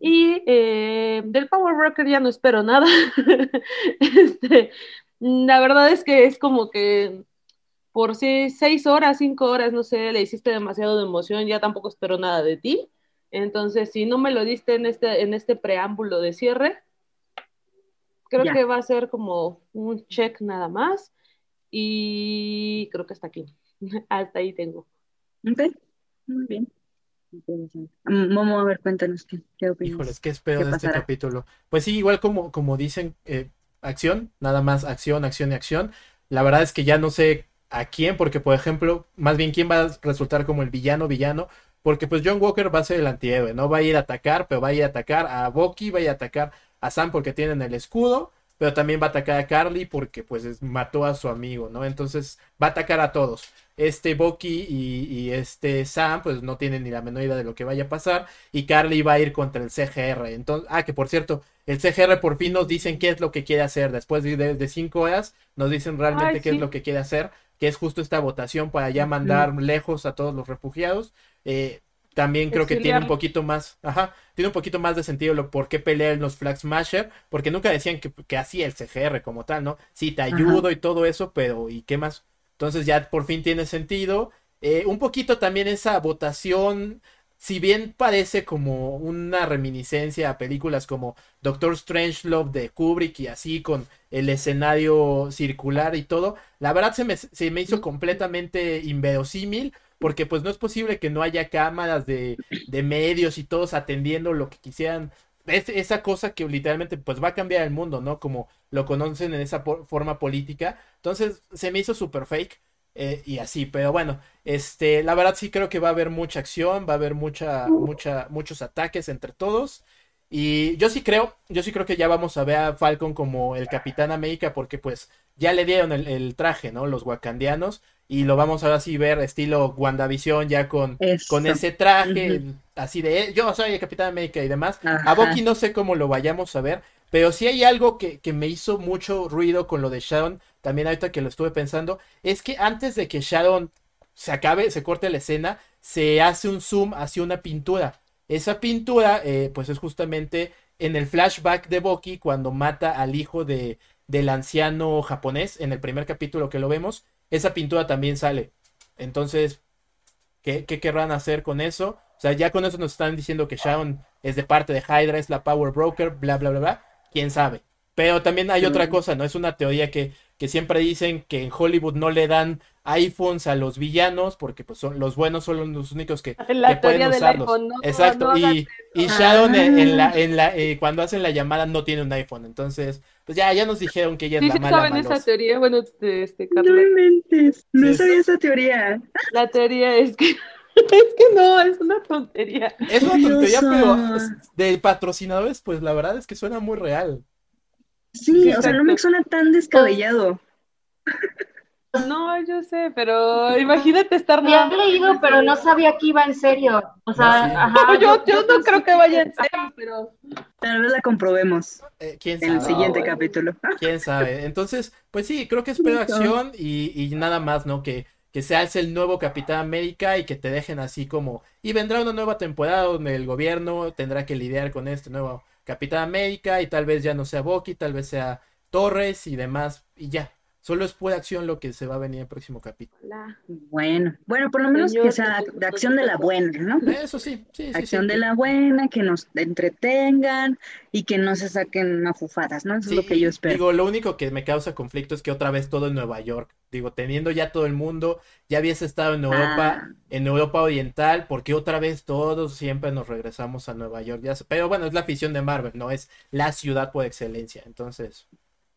Y eh, del Power Broker ya no espero nada. este, la verdad es que es como que por si seis horas, cinco horas, no sé, le hiciste demasiado de emoción, ya tampoco espero nada de ti. Entonces, si no me lo diste en este, en este preámbulo de cierre, creo que va a ser como un check nada más. Y creo que hasta aquí. hasta ahí tengo. Ok, muy bien. Vamos a ver, cuéntanos qué, qué opinas. Híjoles, qué espero de este capítulo. Pues sí, igual como, como dicen, eh, acción, nada más acción, acción y acción. La verdad es que ya no sé a quién, porque por ejemplo, más bien quién va a resultar como el villano, villano, porque pues John Walker va a ser el antihéroe, no va a ir a atacar, pero va a ir a atacar a Bucky, va a ir a atacar a Sam porque tienen el escudo, pero también va a atacar a Carly porque pues mató a su amigo, ¿no? Entonces va a atacar a todos. Este Bucky y, este Sam pues no tienen ni la menor idea de lo que vaya a pasar y Carly va a ir contra el CGR. Entonces, ah, que por cierto, el CGR por fin nos dicen qué es lo que quiere hacer. Después de, cinco horas nos dicen realmente qué es lo que quiere hacer, que es justo esta votación para ya mandar lejos a todos los refugiados. Eh, también creo que tiene un poquito más, ajá, tiene un poquito más de sentido lo por qué pelear en los Flag Smasher, porque nunca decían que, que hacía el CGR como tal, ¿no? Sí, te ayudo y todo eso, pero ¿y qué más? Entonces ya por fin tiene sentido. Eh, un poquito también esa votación, si bien parece como una reminiscencia a películas como Doctor Strangelove de Kubrick y así con el escenario circular y todo, la verdad se me, se me hizo completamente inverosímil porque pues no es posible que no haya cámaras de, de medios y todos atendiendo lo que quisieran. Es esa cosa que literalmente pues va a cambiar el mundo, ¿no? Como lo conocen en esa forma política. Entonces se me hizo súper fake. Eh, y así, pero bueno, este, la verdad sí creo que va a haber mucha acción, va a haber mucha, mucha, muchos ataques entre todos. Y yo sí creo, yo sí creo que ya vamos a ver a Falcon como el Capitán América, porque pues ya le dieron el, traje, ¿no? Los wakandianos y lo vamos a así ver estilo WandaVision ya con, con ese traje así de yo soy el Capitán América y demás. A Bucky no sé cómo lo vayamos a ver, pero sí hay algo que, que, me hizo mucho ruido con lo de Sharon, también ahorita que lo estuve pensando, es que antes de que Sharon se acabe, se corte la escena, se hace un zoom hacia una pintura. Esa pintura, eh, pues es justamente en el flashback de Bucky cuando mata al hijo de, del anciano japonés en el primer capítulo que lo vemos esa pintura también sale. Entonces, ¿qué, querrán hacer con eso? O sea, ya con eso nos están diciendo que Sharon es de parte de Hydra, es la Power Broker, bla, bla, bla, bla. ¿Quién sabe? Pero también hay otra cosa, ¿no? Es una teoría que, que siempre dicen que en Hollywood no le dan iPhones a los villanos porque pues son los buenos son los únicos que, pueden usarlos. Exacto. y, y Sharon en, la, en la eh, cuando hacen la llamada no tiene un iPhone, entonces pues ya ya nos dijeron que ella es la mala. saben esa teoría, bueno, este, Carla. No mentes, no sabía esa teoría. La teoría es que es que no, es una tontería. Es una tontería, pero de patrocinadores, pues la verdad es que suena muy real. Sí, o sea, no me suena tan descabellado. No, yo sé, pero imagínate estar. Ya he leído, pero no sabía que iba en serio. O sea, yo, yo, no creo que vaya en serio, pero. Tal vez la comprobemos eh, ¿quién en el siguiente capítulo. Quién sabe. Entonces, pues sí, creo que es pedo acción y, y, nada más, ¿no? Que, que seas el nuevo Capitán América y que te dejen así como. Y vendrá una nueva temporada donde el gobierno tendrá que lidiar con este nuevo Capitán América y tal vez ya no sea Bucky, tal vez sea Torres y demás, y ya. Solo es pura acción lo que se va a venir en el próximo capítulo. Bueno, bueno, por lo menos que sea de acción de la buena, ¿no? Eso sí, sí, sí Acción de la buena, que nos entretengan y que no se saquen afufadas, ¿no? Eso es lo que yo espero. Digo, lo único que me causa conflicto es que otra vez todo en Nueva York. Digo, teniendo ya todo el mundo, ya habías estado en Europa, ah. en Europa Oriental, porque otra vez todos siempre nos regresamos a Nueva York. Ya, pero bueno, es la afición de Marvel, no es la ciudad por excelencia. Entonces,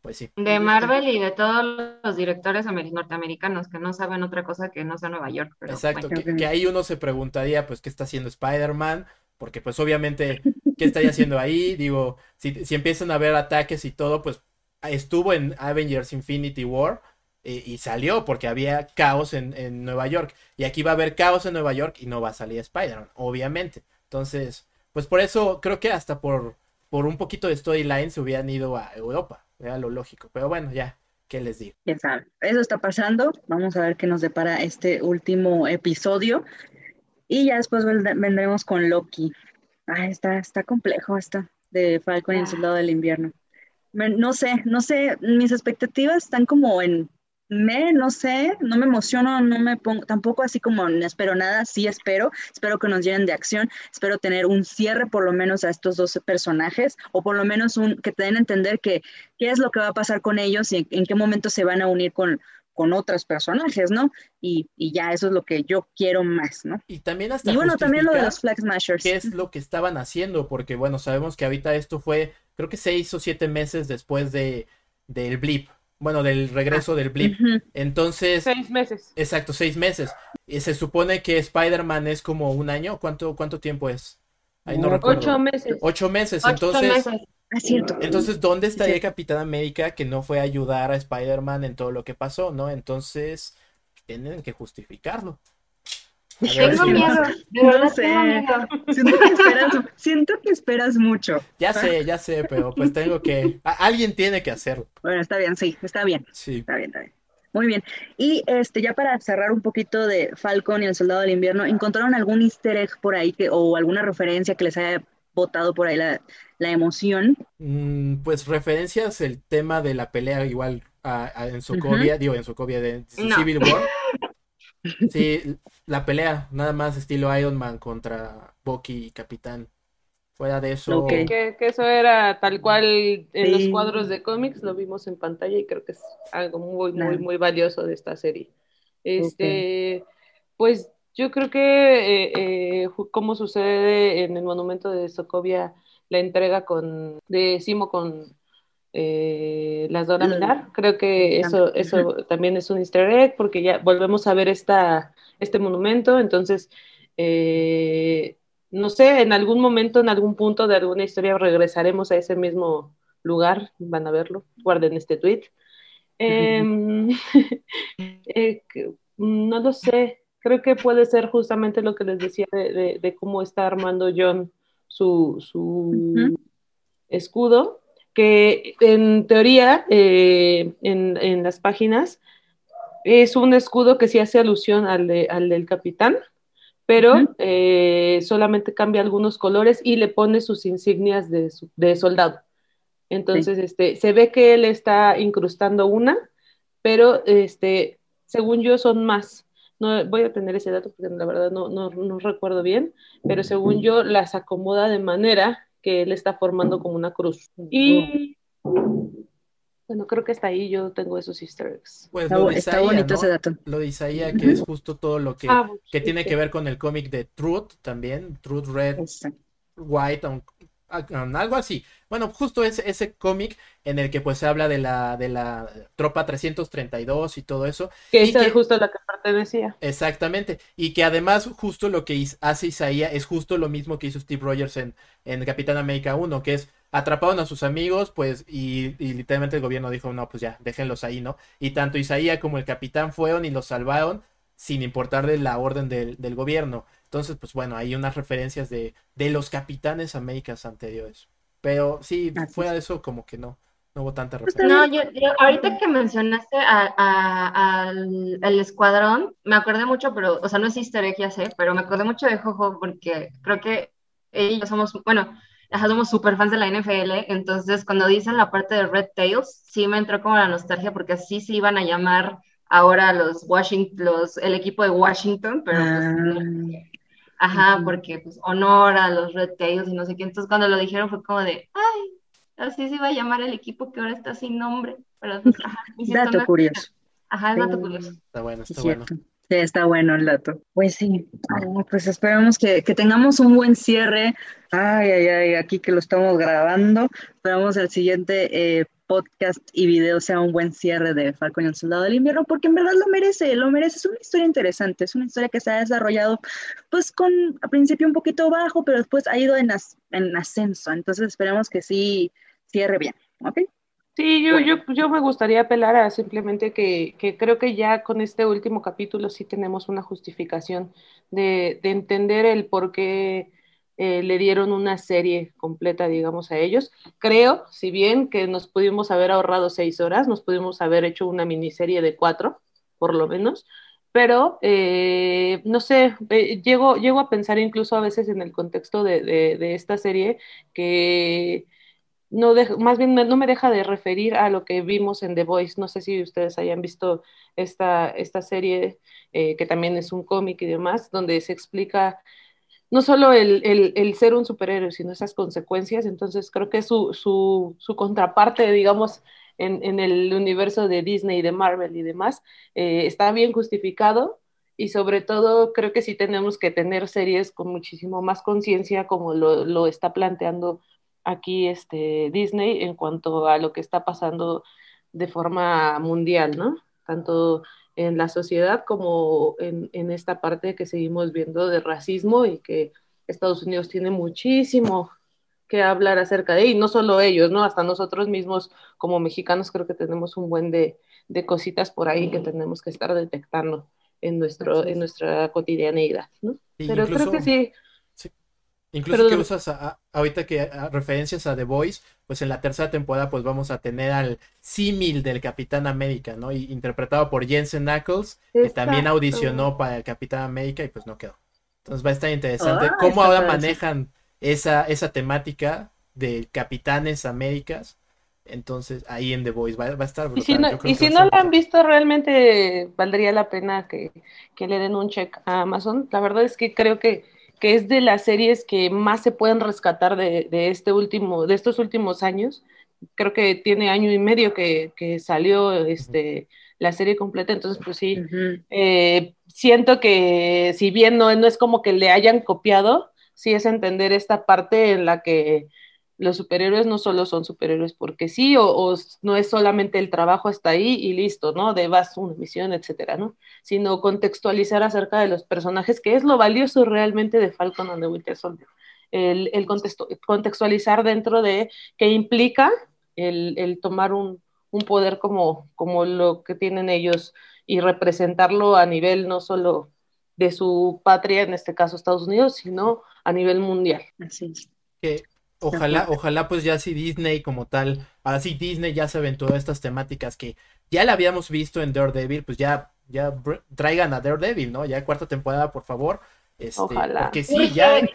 pues de Marvel y de todos los directores norteamericanos que no saben otra cosa que no sea Nueva York. Exacto, que, ahí uno se preguntaría, pues, ¿qué está haciendo Spider-Man? Porque, pues, obviamente, ¿qué estaría haciendo ahí? Digo, si, si empiezan a haber ataques y todo, pues, estuvo en Avengers Infinity War eh, y salió porque había caos en, en Nueva York. Y aquí va a haber caos en Nueva York y no va a salir Spider-Man, obviamente. Entonces, pues por eso creo que hasta por, por un poquito de storyline se hubieran ido a Europa. Era lo lógico. Pero bueno, ya, ¿qué les digo? Quién sabe. Eso está pasando. Vamos a ver qué nos depara este último episodio. Y ya después vendremos con Loki. Ah, está, está complejo esto de Falcon y el Soldado del Invierno. No sé, no sé, mis expectativas están como en me, no sé, no me emociono, no me pongo, tampoco así como no espero nada, sí espero, espero que nos llenen de acción, espero tener un cierre por lo menos a estos dos personajes, o por lo menos un, que te den a entender que qué es lo que va a pasar con ellos y en, qué momento se van a unir con, con otros personajes, ¿no? Y, ya eso es lo que yo quiero más, ¿no? Y también hasta Y bueno, también lo de los Flag Smashers. ¿Qué es lo que estaban haciendo? Porque bueno, sabemos que ahorita esto fue, creo que seis o siete meses después de del blip. Bueno, del regreso del blip. Entonces. Seis meses. Exacto, seis meses. Y se supone que Spider-Man es como un año. ¿Cuánto, cuánto tiempo es? Ahí no recuerdo. Ocho meses. Ocho meses. entonces. Ah, cierto. Entonces, ¿dónde estaría Capitán América que no fue a ayudar a Spider-Man en todo lo que pasó, no? Entonces, tienen que justificarlo. Tengo miedo, no sé. Siento que, esperas, siento que esperas mucho. Ya sé, ya sé, pero pues tengo que. alguien tiene que hacerlo. Bueno, está bien, sí, está bien. Sí. Está bien, está bien. Muy bien. Y este, ya para cerrar un poquito de Falcon y el Soldado del Invierno, ¿encontraron algún easter egg por ahí que, o alguna referencia que les haya botado por ahí la, la emoción? Mm, pues referencias el tema de la pelea igual en Sokovia, digo en Sokovia de Civil War. Sí, la pelea, nada más estilo Iron Man contra Bucky y Capitán. Fuera de eso. Que, eso era tal cual en los cuadros de cómics, lo vimos en pantalla y creo que es algo muy, muy, muy valioso de esta serie. Este, pues yo creo que eh, eh, como sucede en el monumento de Sokovia, la entrega con de Simo con eh, las Dora Minar, creo que eso, eso también es un easter egg porque ya volvemos a ver esta, este monumento, entonces no sé, en algún momento, en algún punto de alguna historia regresaremos a ese mismo lugar, van a verlo, guarden este tweet. Em, no lo sé, creo que puede ser justamente lo que les decía de, cómo está armando John su, escudo, que en teoría eh, en, las páginas es un escudo que sí hace alusión al, al del capitán, pero eh, solamente cambia algunos colores y le pone sus insignias de, soldado. Entonces, este, se ve que él está incrustando una, pero este, según yo son más. No voy a tener ese dato porque la verdad no, no, no recuerdo bien, pero según yo las acomoda de manera que él está formando como una cruz. Y bueno, creo que hasta ahí yo tengo esos easter eggs. Pues está bonito ese dato. Lo de Isaías, que es justo todo lo que, ah, que tiene que ver con el cómic de Truth también, Truth Red, White, algo así. Bueno, justo ese, ese cómic en el que pues se habla de la, de la tropa 332 y todo eso. Que esa es justo la que pertenecía. Exactamente. Y que además justo lo que hace Isaías es justo lo mismo que hizo Steve Rogers en, en Capitán América 1, que es atraparon a sus amigos, pues, y, literalmente el gobierno dijo, no, pues ya, déjenlos ahí, ¿no? Y tanto Isaías como el capitán fueron y los salvaron sin importarle la orden del, del gobierno. Entonces, pues bueno, hay unas referencias de, de los capitanes Américas anteriores. Pero sí, fuera de eso, como que no, no hubo tanta pues referencia. No, yo, ahorita que mencionaste al, escuadrón, me acordé mucho, pero, o sea, no es easter egg, ya sé, pero me acordé mucho de Jojo porque creo que ellos somos, bueno, somos súper fans de la NFL, entonces cuando dicen la parte de Red Tails, sí me entró como la nostalgia porque así se iban a llamar ahora los Washington, los, el equipo de Washington, pero pues, ah. Ajá, porque pues honor a los Red Tails y no sé qué. Entonces cuando lo dijeron fue como de, ay, así se iba a llamar el equipo que ahora está sin nombre. Pero, pues, dato curioso. Ajá, es dato curioso. Está bueno, está bueno. Sí, está bueno el dato. Pues sí, pues esperamos que, que, tengamos un buen cierre. Ay, ay, ay, aquí que lo estamos grabando. Esperamos el siguiente eh, podcast y video sea un buen cierre de Falcon y el Soldado del Invierno, porque en verdad lo merece, lo merece. Es una historia interesante, es una historia que se ha desarrollado, pues con a principio un poquito bajo, pero después ha ido en, en ascenso. Entonces esperemos que sí cierre bien, ¿ok? Sí, yo, yo, yo me gustaría apelar a simplemente que, que, creo que ya con este último capítulo sí tenemos una justificación de, de entender el por qué eh, le dieron una serie completa, digamos, a ellos. Creo, si bien que nos pudimos haber ahorrado seis horas, nos pudimos haber hecho una miniserie de cuatro, por lo menos, pero eh, no sé, eh, llego, llego a pensar incluso a veces en el contexto de, de, esta serie que no más bien no me deja de referir a lo que vimos en The Voice. No sé si ustedes hayan visto esta, esta serie, que también es un cómic y demás, donde se explica no solo el, ser un superhéroe, sino esas consecuencias. Entonces creo que su, su, su contraparte, digamos, en, el universo de Disney, de Marvel y demás, eh, está bien justificado y sobre todo creo que sí tenemos que tener series con muchísimo más conciencia como lo, lo, está planteando aquí este Disney en cuanto a lo que está pasando de forma mundial, ¿no? Tanto en la sociedad como en, en esta parte que seguimos viendo de racismo y que Estados Unidos tiene muchísimo que hablar acerca de, y no solo ellos, ¿no? Hasta nosotros mismos como mexicanos creo que tenemos un buen de, de cositas por ahí que tenemos que estar detectando en, nuestro, en nuestra cotidianeidad, ¿no? Pero creo que sí. Incluso que usas ahorita que referencias a The Voice, pues en la tercera temporada pues vamos a tener al símil del Capitán América, ¿no? Y, interpretado por Jensen Knuckles, que también audicionó para el Capitán América y pues no quedó. Entonces va a estar interesante ah, cómo ahora manejan esa, esa temática de Capitanes Américas. Entonces, ahí en The Voice va, a estar Y si no, y si no la han visto, realmente valdría la pena que, le den un check a Amazon. La verdad es que creo que, que es de las series que más se pueden rescatar de, de, este último, de estos últimos años. Creo que tiene año y medio que, que salió este, la serie completa, entonces pues sí, eh, siento que si bien no, no es como que le hayan copiado, sí es entender esta parte en la que los superhéroes no solo son superhéroes porque sí, o, no es solamente el trabajo hasta ahí y listo, ¿no? Debas una misión, etcétera, ¿no? Sino contextualizar acerca de los personajes, que es lo valioso realmente de Falcon and the Winter Soldier. El, el contextualizar dentro de qué implica el, el tomar un, un poder como, como lo que tienen ellos y representarlo a nivel no solo de su patria, en este caso Estados Unidos, sino a nivel mundial. Así Que ojalá, ojalá pues ya sí Disney como tal, ahora sí Disney ya se ven todas estas temáticas que ya la habíamos visto en Daredevil, pues ya, ya traigan a Daredevil, ¿no? Ya cuarta temporada, por favor. Este, Ojalá. Porque sí, ya e,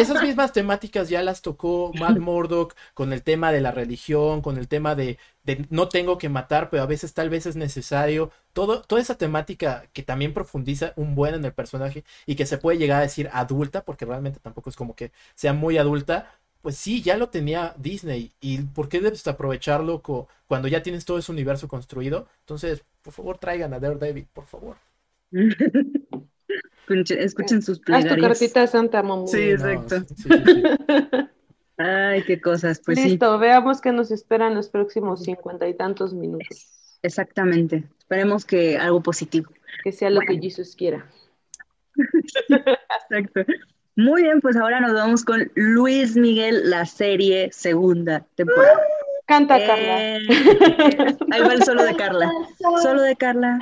esas mismas temáticas ya las tocó Matt Murdock con el tema de la religión, con el tema de, de, no tengo que matar, pero a veces tal vez es necesario. Todo, toda esa temática que también profundiza un buen en el personaje y que se puede llegar a decir adulta, porque realmente tampoco es como que sea muy adulta. Pues sí, ya lo tenía Disney. ¿Y por qué debes aprovecharlo cuando ya tienes todo ese universo construido? Entonces, por favor, traigan a Daredevil, por favor. Escuchen, sus plegarias. Haz tu cartita santa, mamá. Sí, exacto. Ay, qué cosas, pues Listo, veamos qué nos esperan los próximos cincuenta y tantos minutos. Exactamente. Esperemos que algo positivo. Que sea lo que Jesús quiera. Exacto. Muy bien, pues ahora nos vamos con Luis Miguel, la serie segunda temporada. Canta Carla. Eh, ahí va el solo de Carla. Solo de Carla.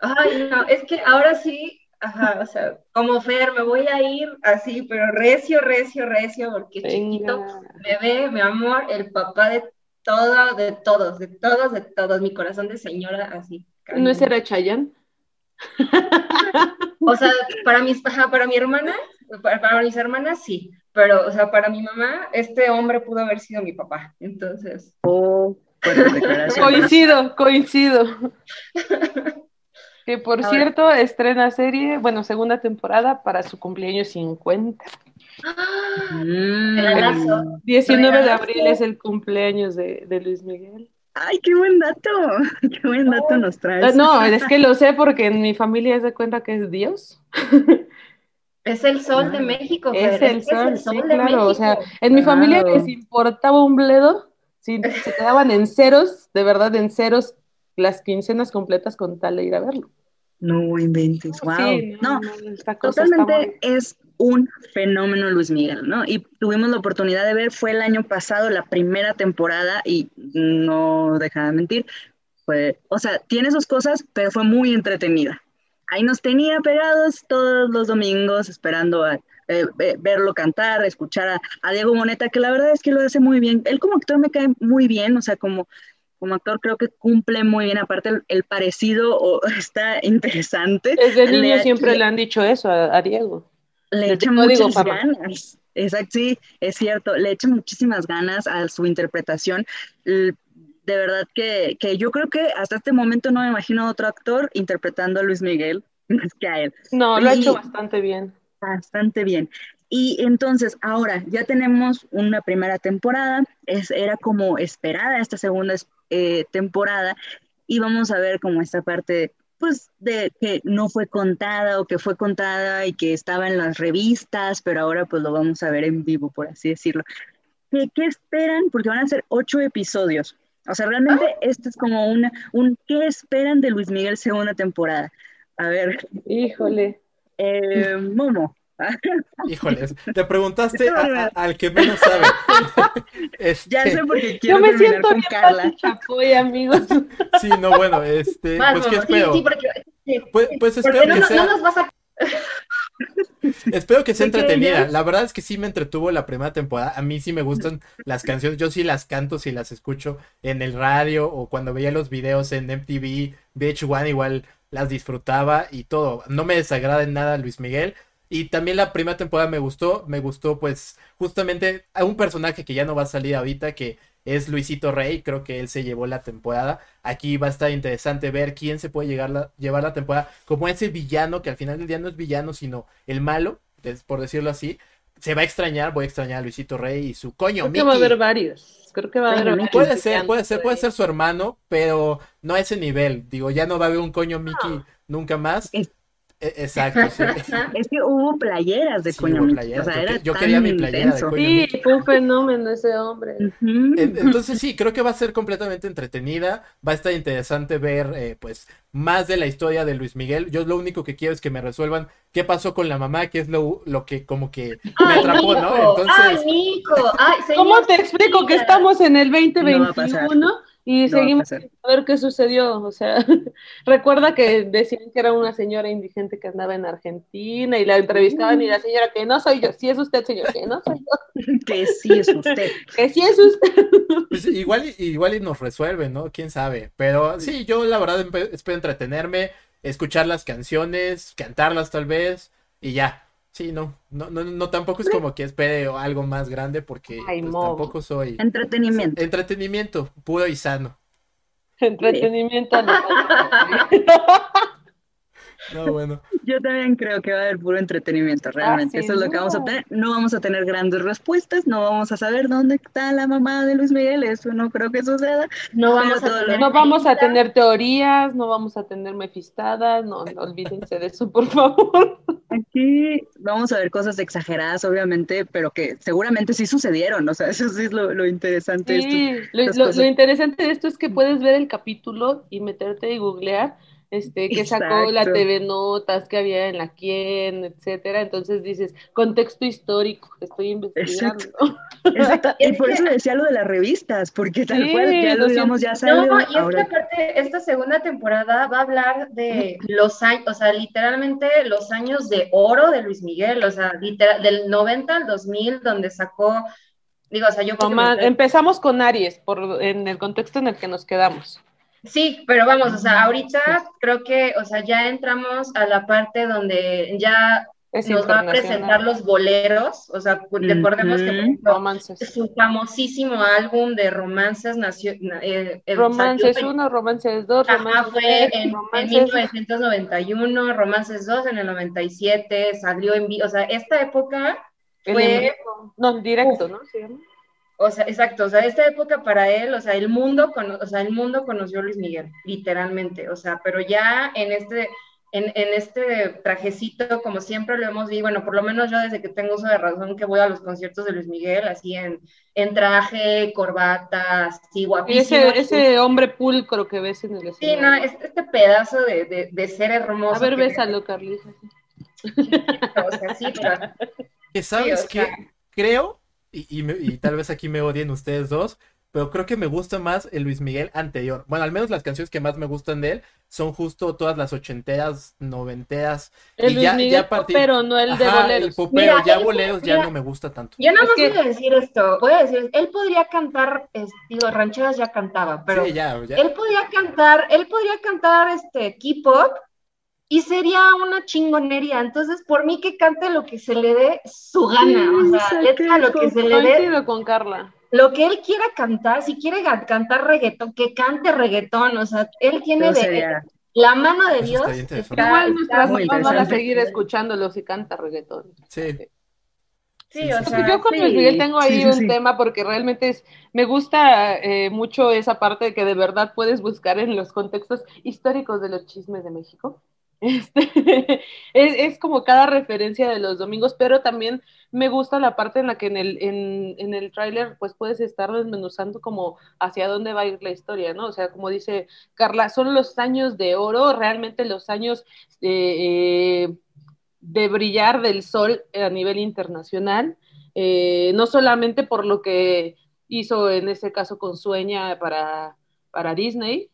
Ay, no, es que ahora sí, ajá, o sea, como Fer, me voy a ir así, pero recio, recio, recio, porque chiquito, bebé, mi amor, el papá de todo, de todos, de todos, de todos, mi corazón de señora, así. ¿No es era Chayanne? O sea, para mis, ajá, para mi hermana, para, mis hermanas sí, pero, o sea, para mi mamá, este hombre pudo haber sido mi papá, entonces. Oh, coincido, coincido. Que por cierto, estrena serie, bueno, segunda temporada para su cumpleaños 50. Mm. 19 de abril es el cumpleaños de, Luis Miguel. Ay, qué buen dato, qué buen dato nos traes. No, es que lo sé porque en mi familia se cuenta que es Dios. Es el sol de México. Es, el, sol, sí, claro. O sea, en mi familia les importaba un bledo, si se quedaban en ceros, de verdad en ceros, las quincenas completas con tal de ir a verlo. No inventes, wow. no, totalmente es un fenómeno Luis Miguel, ¿no? Y tuvimos la oportunidad de ver, fue el año pasado la primera temporada y no deja de mentir, fue, o sea, tiene sus cosas, pero fue muy entretenida. Ahí nos tenía pegados todos los domingos esperando a eh, verlo cantar, escuchar a, a Diego Moneta, que la verdad es que lo hace muy bien. Él como actor me cae muy bien, o sea, como como actor creo que cumple muy bien, aparte el, parecido está interesante. Desde niño siempre le han dicho eso a, Diego. Le echa muchas ganas. Exacto, sí, es cierto, le echa muchísimas ganas a su interpretación. De verdad que, que yo creo que hasta este momento no me imagino otro actor interpretando a Luis Miguel más que a él. No, lo ha hecho bastante bien. Bastante bien. Y entonces, ahora ya tenemos una primera temporada, es, era como esperada esta segunda eh, temporada, y vamos a ver como esta parte, pues, de que no fue contada o que fue contada y que estaba en las revistas, pero ahora pues lo vamos a ver en vivo, por así decirlo. ¿Qué, qué esperan? Porque van a ser ocho episodios. O sea, realmente Ah. esto es como una, un ¿qué esperan de Luis Miguel segunda temporada? A ver, Híjole. eh, Momo. Híjoles, te preguntaste a- a- al que menos sabe. Este, Ya sé porque quiero Yo me terminar siento con Carla. Chapoy, amigos. Sí, no, bueno, este, pues qué sí, espero. sí, porque, sí, Pues, pues porque espero no, que no- sea, no nos vas a... espero que sea ¿De qué entretenida. La verdad es que sí me entretuvo la primera temporada. A mí sí me gustan las canciones. Yo sí las canto, si las escucho en el radio o cuando veía los videos en MTV, VH1 igual las disfrutaba y todo. No me desagrada en nada Luis Miguel. Y también la primera temporada me gustó, me gustó pues justamente a un personaje que ya no va a salir ahorita, que es Luisito Rey, creo que él se llevó la temporada. Aquí va a estar interesante ver quién se puede llegar la- llevar la temporada como ese villano, que al final del día no es villano, sino el malo, por decirlo así. Se va a extrañar, voy a extrañar a Luisito Rey y su coño, Creo que va a haber varios. Creo que va a haber varios. Puede ser, puede ser, puede ser su hermano, pero no a ese nivel. Digo, ya no va a haber un coño Mickey nunca más. Es- Exacto, sí. Es que hubo playeras de Sí, playeras. O sea, Yo era yo tan quería mi playera de intenso. Coño Sí, Mickey. fue un fenómeno ese hombre. Entonces sí, creo que va a ser completamente entretenida, va a estar interesante ver eh, pues más de la historia de Luis Miguel. Yo lo único que quiero es que me resuelvan qué pasó con la mamá, que es lo, lo que como que me ¡Ay, atrapó, ¿no? Entonces, ¡Ay, mijo! ¡Ay, ¿Cómo te explico que estamos en el No va a pasar. 2021 y No a seguimos sin saber qué sucedió? O sea, recuerda que decían que era una señora indigente que andaba en Argentina y la entrevistaban y la señora que no soy yo, sí es usted, señor, que no soy yo, Que sí es usted. que sí es usted. pues, igual, y- igual y nos resuelven, ¿no? Quién sabe. Pero sí, yo la verdad espero entretenerme, escuchar las canciones, cantarlas tal vez, y ya. Sí, no, no, no, no tampoco es como que espere algo más grande porque Ay, pues, tampoco soy Entretenimiento. entretenimiento puro y sano. Entretenimiento. lo- No, bueno. Yo también creo que va a haber puro entretenimiento, realmente. Ah, Eso es lo que vamos a tener. No vamos a tener grandes respuestas, no vamos a saber dónde está la mamá de Luis Miguel, eso no creo que suceda. No vamos a tener No vamos a tener teorías, no vamos a tener mefistadas, no, no olvídense de eso, por favor. Aquí vamos a ver cosas exageradas, obviamente, pero que seguramente sí sucedieron, o sea, eso sí es lo, lo interesante. de esto. Sí, lo, estas lo- cosas. lo interesante de esto es que puedes ver el capítulo y meterte y googlear este, que sacó la. TV Notas, que había en la quién, etcétera. Entonces dices, contexto histórico, estoy investigando. Exacto. Y por eso decía lo de las revistas, porque tal Sí, cual, ya lo digamos, ya salió. No, y ahora aparte, esta segunda temporada va a hablar de los años, o sea, literalmente los años de oro de Luis Miguel, o sea, literal, del 90 al 2000, donde sacó, digo, o sea, yo Mamá, me- empezamos con Aries, por, en el contexto en el que nos quedamos. Sí, pero vamos, o sea, ahorita creo que, o sea, ya entramos a la parte donde ya Es nos va a presentar los boleros, o sea, recordemos que, por ejemplo, su famosísimo álbum de romances nació, eh, eh, Romances salió- 1, Romances 2, Ajá, Romances fue 3, en, en Romances 1991, Romances 2 en el 97, salió en vivo, o sea, esta época el fue, en vivo. No, directo, ¿no? Se llama. O sea, exacto, o sea, esta época para él, o sea, el mundo, cono- o sea, el mundo conoció a Luis Miguel, literalmente, o sea, pero ya en este, en, en este trajecito, como siempre lo hemos visto, bueno, por lo menos yo desde que tengo uso de razón que voy a los conciertos de Luis Miguel, así en, en traje, corbata, así Y guapísimo. ese, ese hombre pulcro que ves en el Sí, no, escenario. este, este pedazo de, de, de ser hermoso. A ver, bésalo, Carlita. O sea, sí, pero Que sabes Sí, o sea- creo, y, y me- y tal vez aquí me odien ustedes dos, pero creo que me gusta más el Luis Miguel anterior. Bueno, al menos las canciones que más me gustan de él son justo todas las ochenteras, noventeras. El y Luis ya, Miguel ya partir- pero no el de Ajá, boleros. el popero, Mira, ya boleros ya no me gusta tanto. yo nada Es más que- voy a decir esto, voy a decir, él podría cantar, es- digo, rancheras ya cantaba, pero Sí, ya, ya. él podría cantar, él podría cantar este K-pop y sería una chingonería. Entonces, por mí que cante lo que se le dé su gana, o sea, Sí, letra lo que se le dé, con Carla. lo que él quiera cantar, si quiere cantar reggaetón, que cante reggaetón, o sea, él tiene de la mano de Eso Dios. interesante. está- Igual está nuestras mamás van a seguir escuchándolo si canta reggaetón. Sí. Sí, o sea, yo con sí, Luis Miguel tengo ahí sí, sí, un sí. tema porque realmente es, me gusta eh, mucho esa parte de que de verdad puedes buscar en los contextos históricos de los chismes de México. Este, es, es como cada referencia de los domingos, pero también me gusta la parte en la que en el, en, en el tráiler pues puedes estar desmenuzando como hacia dónde va a ir la historia, ¿no? O sea, como dice Carla, son los años de oro, realmente los años de, eh, de brillar del sol a nivel internacional, eh, no solamente por lo que hizo en ese caso con Sueña para, para Disney,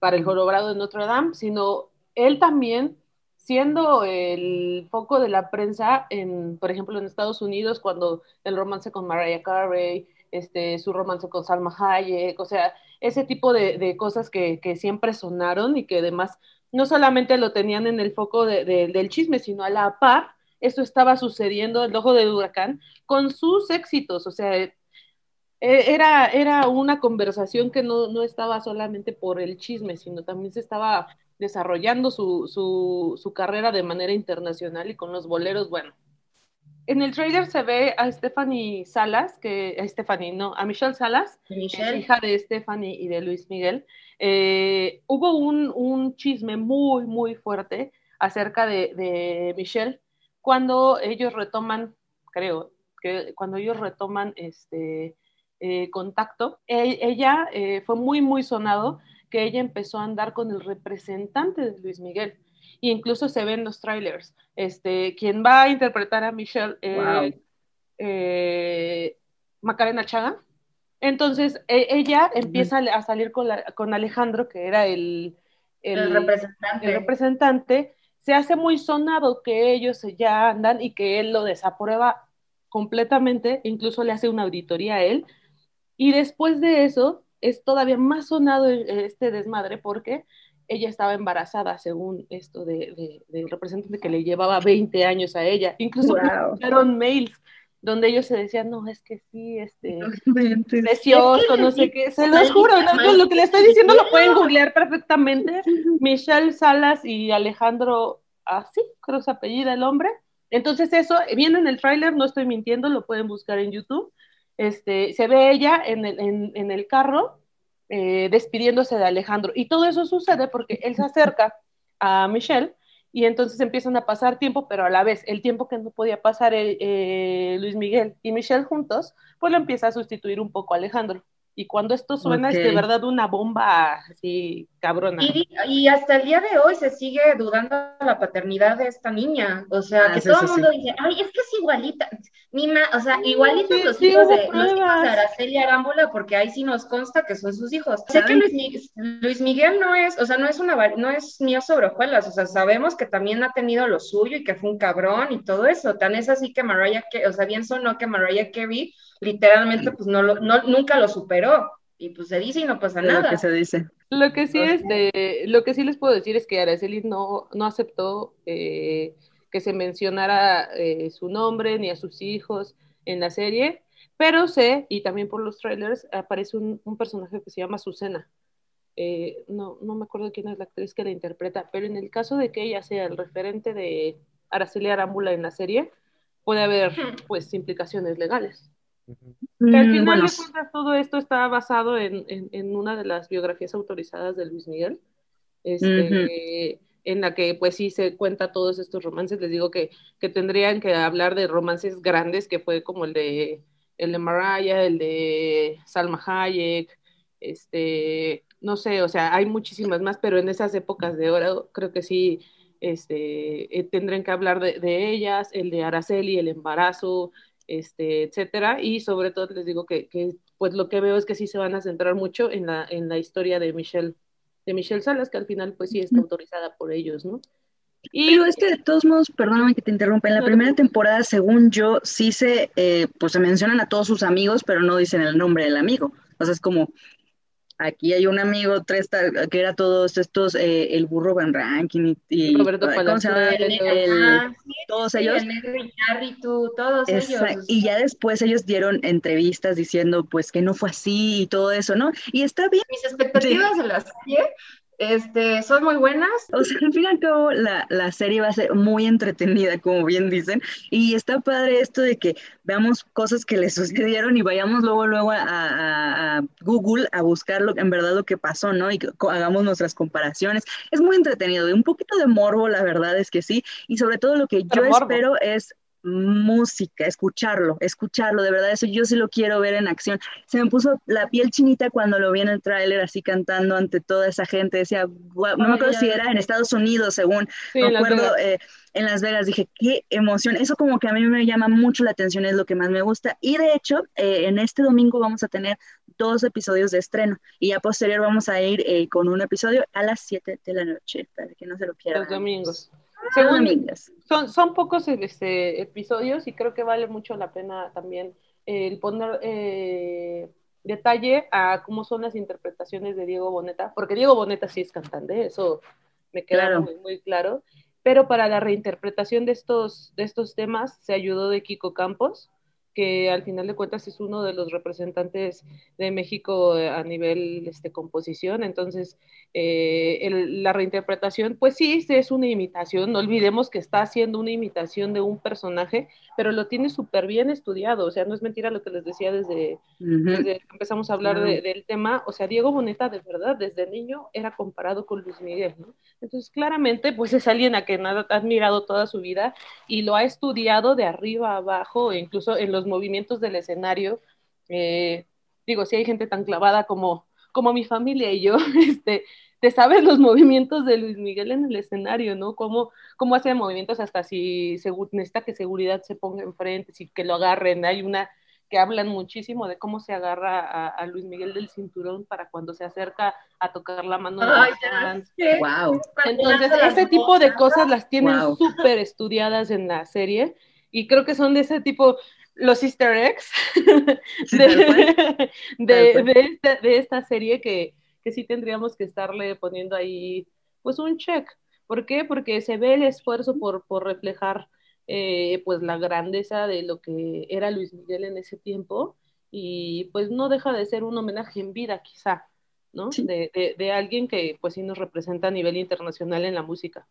para el Jorobado de Notre Dame, sino él también siendo el foco de la prensa, en, por ejemplo, en Estados Unidos, cuando el romance con Mariah Carey, este, su romance con Salma Hayek, o sea, ese tipo de, cosas que, siempre sonaron y que además no solamente lo tenían en el foco de, de, del chisme, sino a la par, esto estaba sucediendo, el ojo del huracán, con sus éxitos, o sea, e, era, era una conversación que no, no estaba solamente por el chisme, sino también se estaba desarrollando su, su, su, carrera de manera internacional y con los boleros, bueno. En el trailer se ve a Stephanie Salas, que a Stephanie, no, a Michelle Salas, Michelle. hija de Stephanie y de Luis Miguel. Eh, hubo un, un, chisme muy, muy fuerte acerca de, de, Michelle cuando ellos retoman, creo, que cuando ellos retoman este eh, contacto, e ella eh, fue muy, muy sonado que ella empezó a andar con el representante de Luis Miguel. E incluso se ven los trailers. Este, quien va a interpretar a Michelle, eh, wow. eh, Macarena Chaga. Entonces, e ella empieza uh -huh. a salir con, la, con, Alejandro, que era el, el, el, representante. el, representante. Se hace muy sonado que ellos ya andan y que él lo desaprueba completamente, incluso le hace una auditoría a él. Y después de eso, es todavía más sonado este desmadre porque ella estaba embarazada, según esto del de, de representante que le llevaba 20 años a ella. Incluso wow. fueron mails donde ellos se decían, no, es que sí, este, precioso, no sé qué, se los juro, no, lo que le estoy diciendo lo pueden googlear perfectamente, Michelle Salas y Alejandro, así, creo que se apellida el hombre, entonces eso, viene en el tráiler, no estoy mintiendo, lo pueden buscar en YouTube, este, se ve ella en el, en, el carro eh, despidiéndose de Alejandro. Y todo eso sucede porque él se acerca a Michelle y entonces empiezan a pasar tiempo, pero a la vez el tiempo que no podía pasar eh, Luis Miguel y Michelle juntos, pues lo empieza a sustituir un poco Alejandro. Y cuando esto suena okay. es de verdad una bomba así cabrona. Y, y, hasta el día de hoy se sigue dudando la paternidad de esta niña. O sea, ah, que sí, todo el sí, mundo sí. dice, ay, es que es igualita. Ni ma o sea, igualitos los, hijos de, los hijos de Araceli Arámbula, porque ahí sí nos consta que son sus hijos. Sé que Luis Miguel, Luis Miguel, no es, o sea, no es una no es mío sobre hojuelas. O sea, sabemos que también ha tenido lo suyo y que fue un cabrón y todo eso. Tan es así que Mariah, o sea, bien sonó que Mariah Carey literalmente pues no, lo, no nunca lo superó y pues se dice y no pasa nada. Lo que se dice. Lo que sí es de, lo que sí les puedo decir es que Araceli no, no aceptó eh, que se mencionara eh, su nombre ni a sus hijos en la serie, pero sé, y también por los trailers, aparece un, un personaje que se llama Susana. Eh, no, no me acuerdo quién es la actriz que la interpreta, pero en el caso de que ella sea el referente de Araceli Arámbula en la serie, puede haber pues implicaciones legales. Que al final bueno. de cuentas todo esto está basado en, en, en, una de las biografías autorizadas de Luis Miguel, este, uh -huh. en la que pues sí se cuenta todos estos romances. Les digo que, que, tendrían que hablar de romances grandes, que fue como el de, el de Mariah, el de Salma Hayek, este, no sé, o sea, hay muchísimas más, pero en esas épocas de oro creo que sí este, eh, tendrán que hablar de, de ellas, el de Araceli, el embarazo, este, etcétera, y sobre todo les digo que, que, pues lo que veo es que sí se van a centrar mucho en la, en la historia de Michelle, de Michelle Salas, que al final pues sí está autorizada por ellos, ¿no? Y, Pero es que de todos modos, perdóname que te interrumpa, en la no, primera temporada, según yo, sí se, eh, pues se mencionan a todos sus amigos, pero no dicen el nombre del amigo, o sea, es como, aquí hay un amigo tres que era todos estos eh, el burro Van Ranking y, y Roberto ¿cómo se llama? El, el, ah, sí, todos sí, ellos. y tú, todos Esa, ellos y ya después ellos dieron entrevistas diciendo pues que no fue así y todo eso no y está bien. Mis expectativas sí. de la serie Este, son muy buenas. O sea, al fin y al cabo, la, la, serie va a ser muy entretenida, como bien dicen, y está padre esto de que veamos cosas que le sucedieron y vayamos luego, luego a, a, a Google a buscar lo, en verdad lo que pasó, ¿no? Y que hagamos nuestras comparaciones. Es muy entretenido, y un poquito de morbo, la verdad es que sí, y sobre todo lo que Pero yo morbo. espero es música, escucharlo, escucharlo, de verdad, eso yo sí lo quiero ver en acción. Se me puso la piel chinita cuando lo vi en el tráiler así cantando ante toda esa gente, decía, wow, no me acuerdo si era en Estados Unidos, según, sí, no acuerdo, eh, en Las Vegas, dije, qué emoción, eso como que a mí me llama mucho la atención, es lo que más me gusta, y de hecho, eh, en este domingo vamos a tener dos episodios de estreno, y ya posterior vamos a ir eh, con un episodio a las 7 de la noche, para que no se lo pierdan. Los domingos. Según, son, son pocos este, episodios y creo que vale mucho la pena también eh, el poner eh, detalle a cómo son las interpretaciones de Diego Boneta, porque Diego Boneta sí es cantante, eso me queda claro. muy, muy, claro, pero para la reinterpretación de estos, de estos temas se ayudó de Kiko Campos, que al final de cuentas es uno de los representantes de México a nivel este, composición. Entonces, eh, el, la reinterpretación, pues sí, es una imitación. No olvidemos que está haciendo una imitación de un personaje, pero lo tiene súper bien estudiado. O sea, no es mentira lo que les decía desde, uh -huh. desde que empezamos a hablar uh -huh. de, del tema. O sea, Diego Boneta, de verdad, desde niño era comparado con Luis Miguel, ¿no? Entonces, claramente, pues es alguien a quien ha admirado toda su vida y lo ha estudiado de arriba a abajo, incluso en los movimientos del escenario. Eh, digo, si hay gente tan clavada como, como mi familia y yo, este, te sabes los movimientos de Luis Miguel en el escenario, ¿no? Cómo, cómo hace movimientos hasta si necesita que seguridad se ponga enfrente, si que lo agarren. Hay una que hablan muchísimo de cómo se agarra a, a, Luis Miguel del cinturón para cuando se acerca a tocar la mano de Ay, los Wow. Entonces, ese tipo de cosas las tienen wow. súper estudiadas en la serie y creo que son de ese tipo, los easter eggs de, de, de, esta, de, esta, serie que, que sí tendríamos que estarle poniendo ahí pues un check. ¿Por qué? Porque se ve el esfuerzo por, por reflejar eh, pues la grandeza de lo que era Luis Miguel en ese tiempo y pues no deja de ser un homenaje en vida quizá, ¿no? Sí. De, de, de, alguien que pues sí nos representa a nivel internacional en la música.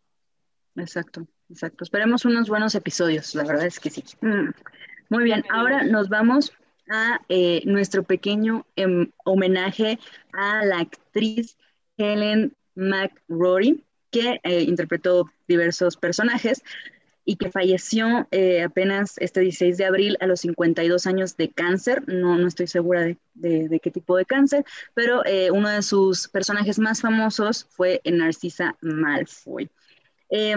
Exacto, exacto. Esperemos unos buenos episodios, la verdad es que sí. Mm. Muy bien, ahora nos vamos a eh, nuestro pequeño eh, homenaje a la actriz Helen McRory, que eh, interpretó diversos personajes y que falleció eh, apenas este 16 de abril a los 52 años de cáncer. No, no estoy segura de, de, de, qué tipo de cáncer, pero uno de sus personajes más famosos fue Narcisa Malfoy. Eh,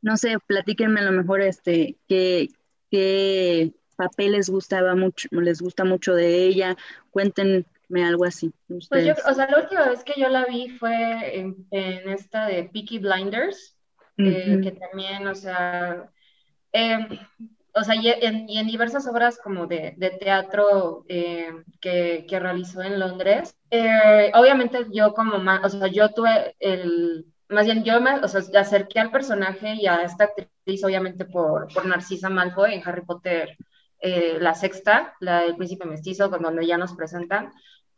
no sé, platíquenme a lo mejor este, qué, qué papel les gustaba mucho, les gusta mucho de ella, cuéntenme algo así. Pues yo, o sea, la última vez que yo la vi fue en, en esta de Peaky Blinders, Uh -huh. eh, que también, o sea, eh, o sea, y en, y en, diversas obras como de, de teatro eh, que, que, realizó en Londres, eh, obviamente yo como más, o sea, yo tuve el, más bien yo me, o sea, acerqué al personaje y a esta actriz, obviamente por, por Narcisa Malfoy en Harry Potter, eh, la sexta, la del príncipe mestizo, con donde ya nos presentan,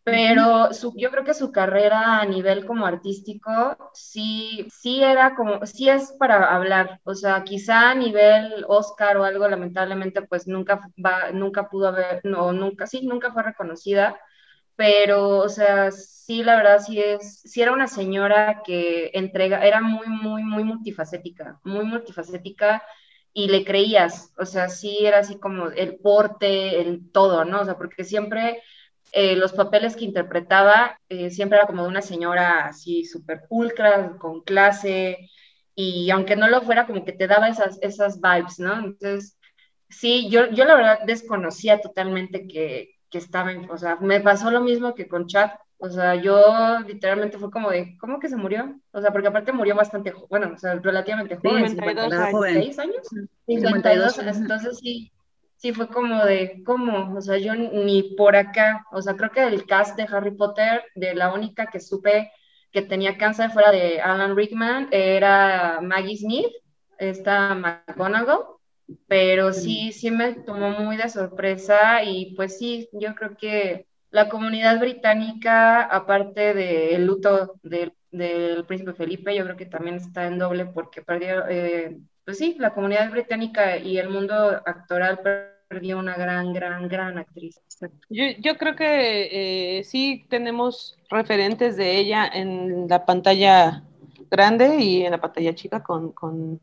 pero su, yo creo que su carrera a nivel como artístico sí, sí era como, sí es para hablar, o sea, quizá a nivel Oscar o algo, lamentablemente, pues nunca, va, nunca pudo haber, no, nunca, sí, nunca fue reconocida, pero, o sea, sí, la verdad, sí es, sí era una señora que entrega, era muy, muy, muy multifacética, muy multifacética, y le creías, o sea, sí era así como el porte, el todo, ¿no? O sea, porque siempre eh, los papeles que interpretaba eh, siempre era como de una señora así súper pulcra, con clase, y aunque no lo fuera, como que te daba esas, esas vibes, ¿no? Entonces, sí, yo, yo la verdad desconocía totalmente que, que estaba, en, o sea, me pasó lo mismo que con Chad, o sea, yo literalmente fue como de, ¿cómo que se murió? O sea, porque aparte murió bastante, bueno, o sea, relativamente joven, 52 años. años, 52, 52 entonces sí, sí fue como de, ¿cómo? O sea, yo ni por acá, o sea, creo que del cast de Harry Potter, de la única que supe que tenía cáncer fuera de Alan Rickman, era Maggie Smith, esta McGonagall, pero sí, sí me tomó muy de sorpresa y pues sí, yo creo que la comunidad británica, aparte del luto del del príncipe Felipe, yo creo que también está en doble porque perdió, eh, pues sí, la comunidad británica y el mundo actoral perdió una gran, gran, gran actriz. Yo, yo creo que eh, sí tenemos referentes de ella en la pantalla grande y en la pantalla chica con, con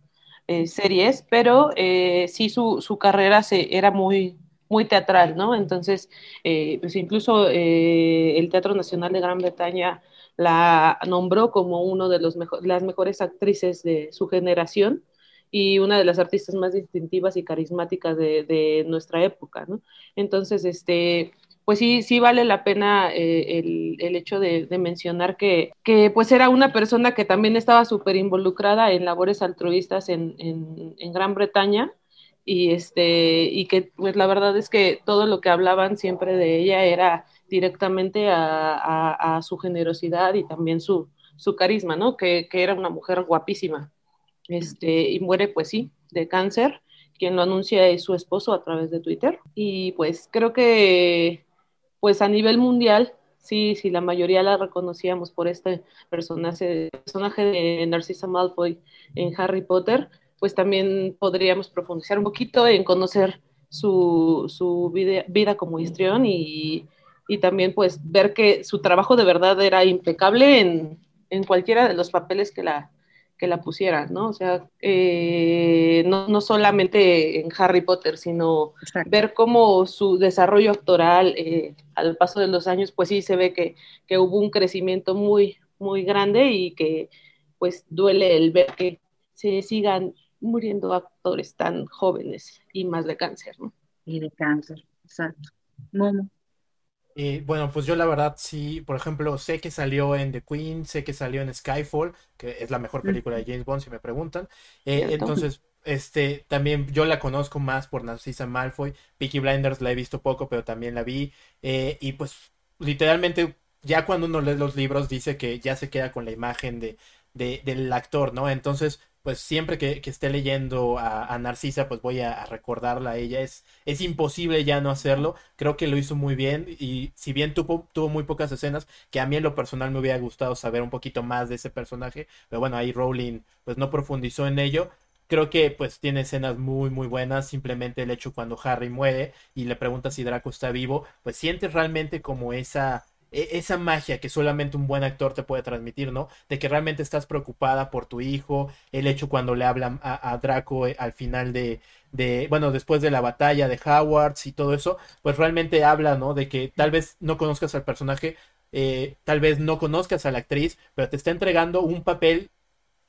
eh, series, pero eh, sí su, su, carrera se, era muy, muy teatral, ¿no? Entonces, eh, pues incluso el Teatro Nacional de Gran Bretaña la nombró como una de los mejor, las mejores actrices de su generación y una de las artistas más distintivas y carismáticas de, de nuestra época, ¿no? Entonces, este, pues sí, sí vale la pena eh, el, el, hecho de, mencionar que, que, pues era una persona que también estaba súper involucrada en labores altruistas en, en, Gran Bretaña y este y que pues la verdad es que todo lo que hablaban siempre de ella era directamente a, a, a su generosidad y también su, su carisma, ¿no? Que, que, era una mujer guapísima. Este, y muere, pues sí, de cáncer. Quien lo anuncia es su esposo a través de Twitter. Y pues creo que, pues a nivel mundial, sí, sí, la mayoría la reconocíamos por este personaje, personaje de Narcisa Malfoy en Harry Potter pues también podríamos profundizar un poquito en conocer su, su vida, vida, como histrión y, y, también pues ver que su trabajo de verdad era impecable en, en cualquiera de los papeles que la, que la pusieran, ¿no? O sea, eh, no, no, solamente en Harry Potter, sino Exacto. ver cómo su desarrollo actoral eh, al paso de los años, pues sí se ve que, que hubo un crecimiento muy, muy grande y que pues duele el ver que se sigan muriendo actores tan jóvenes y más de cáncer, ¿no? Y de cáncer, exacto. Momo. Eh, bueno, pues yo la verdad sí, por ejemplo, sé que salió en The Queen, sé que salió en Skyfall, que es la mejor película de James Bond, si me preguntan. Eh, entonces, este, también yo la conozco más por Narcisa Malfoy. Peaky Blinders la he visto poco, pero también la vi. Eh, y pues, literalmente, ya cuando uno lee los libros, dice que ya se queda con la imagen de, de del actor, ¿no? Entonces, pues siempre que, que esté leyendo a, Narcisa, pues voy a, a, recordarla a ella. Es, es imposible ya no hacerlo. Creo que lo hizo muy bien y si bien tuvo, tuvo muy pocas escenas, que a mí en lo personal me hubiera gustado saber un poquito más de ese personaje, pero bueno, ahí Rowling pues no profundizó en ello. Creo que pues tiene escenas muy muy buenas, simplemente el hecho cuando Harry muere y le pregunta si Draco está vivo, pues sientes realmente como esa esa magia que solamente un buen actor te puede transmitir, ¿no? De que realmente estás preocupada por tu hijo, el hecho cuando le hablan a, a Draco eh, al final de, de, bueno, después de la batalla de Howards y todo eso, pues realmente habla, ¿no? De que tal vez no conozcas al personaje, eh, tal vez no conozcas a la actriz, pero te está entregando un papel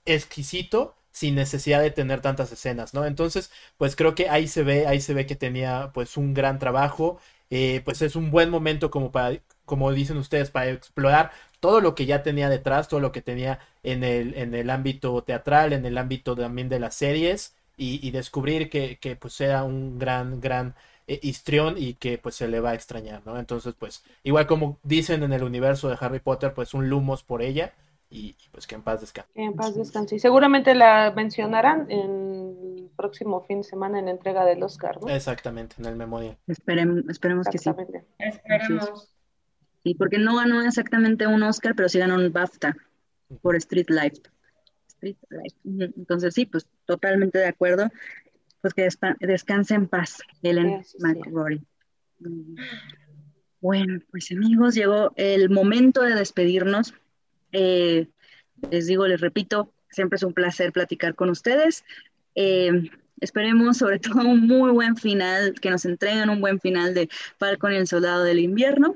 exquisito sin necesidad de tener tantas escenas, ¿no? Entonces, pues creo que ahí se ve, ahí se ve que tenía pues un gran trabajo, eh, pues es un buen momento como para como dicen ustedes, para explorar todo lo que ya tenía detrás, todo lo que tenía en el, en el ámbito teatral, en el ámbito también de las series, y, descubrir que, que, pues era un gran, gran eh, histrión y que pues se le va a extrañar, ¿no? Entonces, pues, igual como dicen en el universo de Harry Potter, pues un lumos por ella, y, y pues que en paz descanse. En paz descanse. Y seguramente la mencionarán en el próximo fin de semana en la entrega del Oscar, ¿no? Exactamente, en el memorial. Esperemos, esperemos que sí. Esperemos. Sí, porque no ganó exactamente un Oscar, pero sí ganó un BAFTA por Street Life. Street Life. Entonces sí, pues totalmente de acuerdo. Pues que descanse en paz, Helen sí, McRory. Sí. Bueno, pues amigos, llegó el momento de despedirnos. Eh, les digo, les repito, siempre es un placer platicar con ustedes. Eh, esperemos sobre todo un muy buen final, que nos entreguen un buen final de Falcon y el Soldado del Invierno.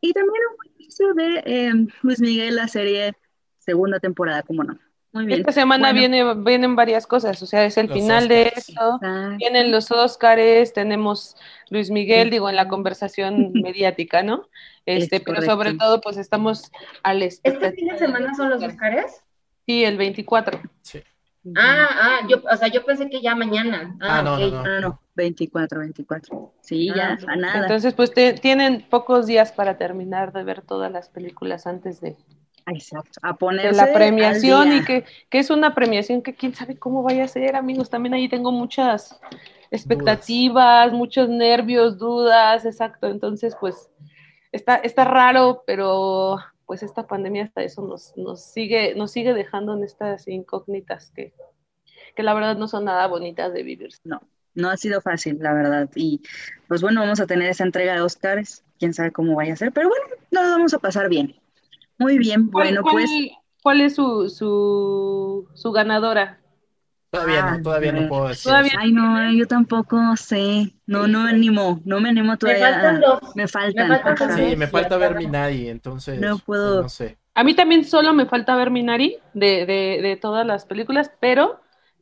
Y también un inicio de eh, Luis Miguel, la serie segunda temporada, como no. Muy bien. Esta semana bueno. viene, vienen varias cosas, o sea, es el los final Oscars. de esto, Exacto. vienen los Óscares, tenemos Luis Miguel, sí. digo, en la conversación mediática, ¿no? Este, pero sobre todo, pues estamos al ¿Este fin de semana son los Óscares? Sí, el 24. Sí. Ah, ah, yo, o sea, yo pensé que ya mañana. Ah, ah no, okay. no, no, no, 24, 24. Sí, ah, ya, a nada. Entonces, pues te, tienen pocos días para terminar de ver todas las películas antes de, Exacto, a ponerse de la premiación y que, que, es una premiación que quién sabe cómo vaya a ser, amigos. También ahí tengo muchas expectativas, dudas. muchos nervios, dudas, exacto. Entonces, pues está, está raro, pero pues esta pandemia hasta eso nos, nos, sigue, nos sigue dejando en estas incógnitas que, que la verdad no son nada bonitas de vivir. No, no ha sido fácil, la verdad. Y pues bueno, vamos a tener esa entrega de Oscars, quién sabe cómo vaya a ser, pero bueno, nos vamos a pasar bien. Muy bien, bueno, pues... ¿Cuál es su, su, su ganadora? Todavía no, todavía no puedo decir. Ay, no, yo tampoco sé. No, no me animo, no me animo todavía. Me faltan dos. Me faltan. sí, me falta ver Minari, entonces. No puedo. No sé. A mí también solo me falta ver Minari de, de, de todas las películas, pero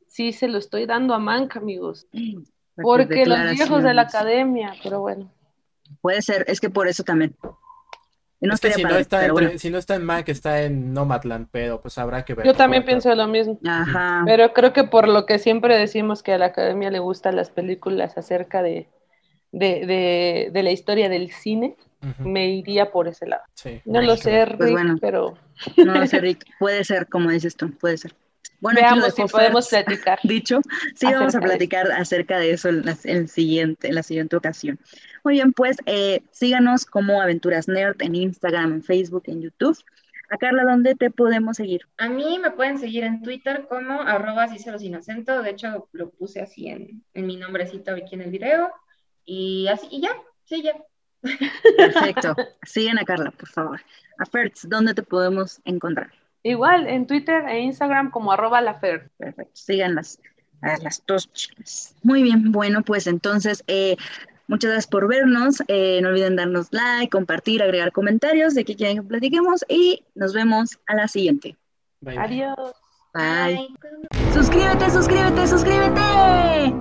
sí se lo estoy dando a Manca, amigos. Porque los viejos de la academia, pero bueno. Puede ser, es que por eso también. No es que si, no está si no está en Mac, está en Nomadland, pero pues habrá que ver. Yo también pienso lo mismo. Ajá. Pero creo que por lo que siempre decimos que a la academia le gustan las películas acerca de, de, de, la historia del cine, me iría por ese lado. No lo sé, Rick, pues pero... No lo sé, Rick. Puede ser, como dices tú, puede ser. Bueno, Veamos si podemos platicar. Dicho, sí, vamos a platicar acerca de eso en la, siguiente, en la siguiente ocasión. Muy bien, pues eh, síganos como Aventuras Nerd en Instagram, en Facebook, en YouTube. A Carla, ¿dónde te podemos seguir? A mí me pueden seguir en Twitter como arroba. De hecho, lo puse así en, en mi nombrecito aquí en el video. Y así, y ya, sí, ya. Perfecto. Siguen a Carla, por favor. A Fertz, ¿dónde te podemos encontrar? Igual en Twitter e Instagram como arroba la Fer. Perfecto, síganlas a las dos chicas. Muy bien, bueno, pues entonces, eh, muchas gracias por vernos. Eh, no olviden darnos like, compartir, agregar comentarios de qué quieren que platiquemos y nos vemos a la siguiente. Adiós. bye. Suscríbete, suscríbete, suscríbete.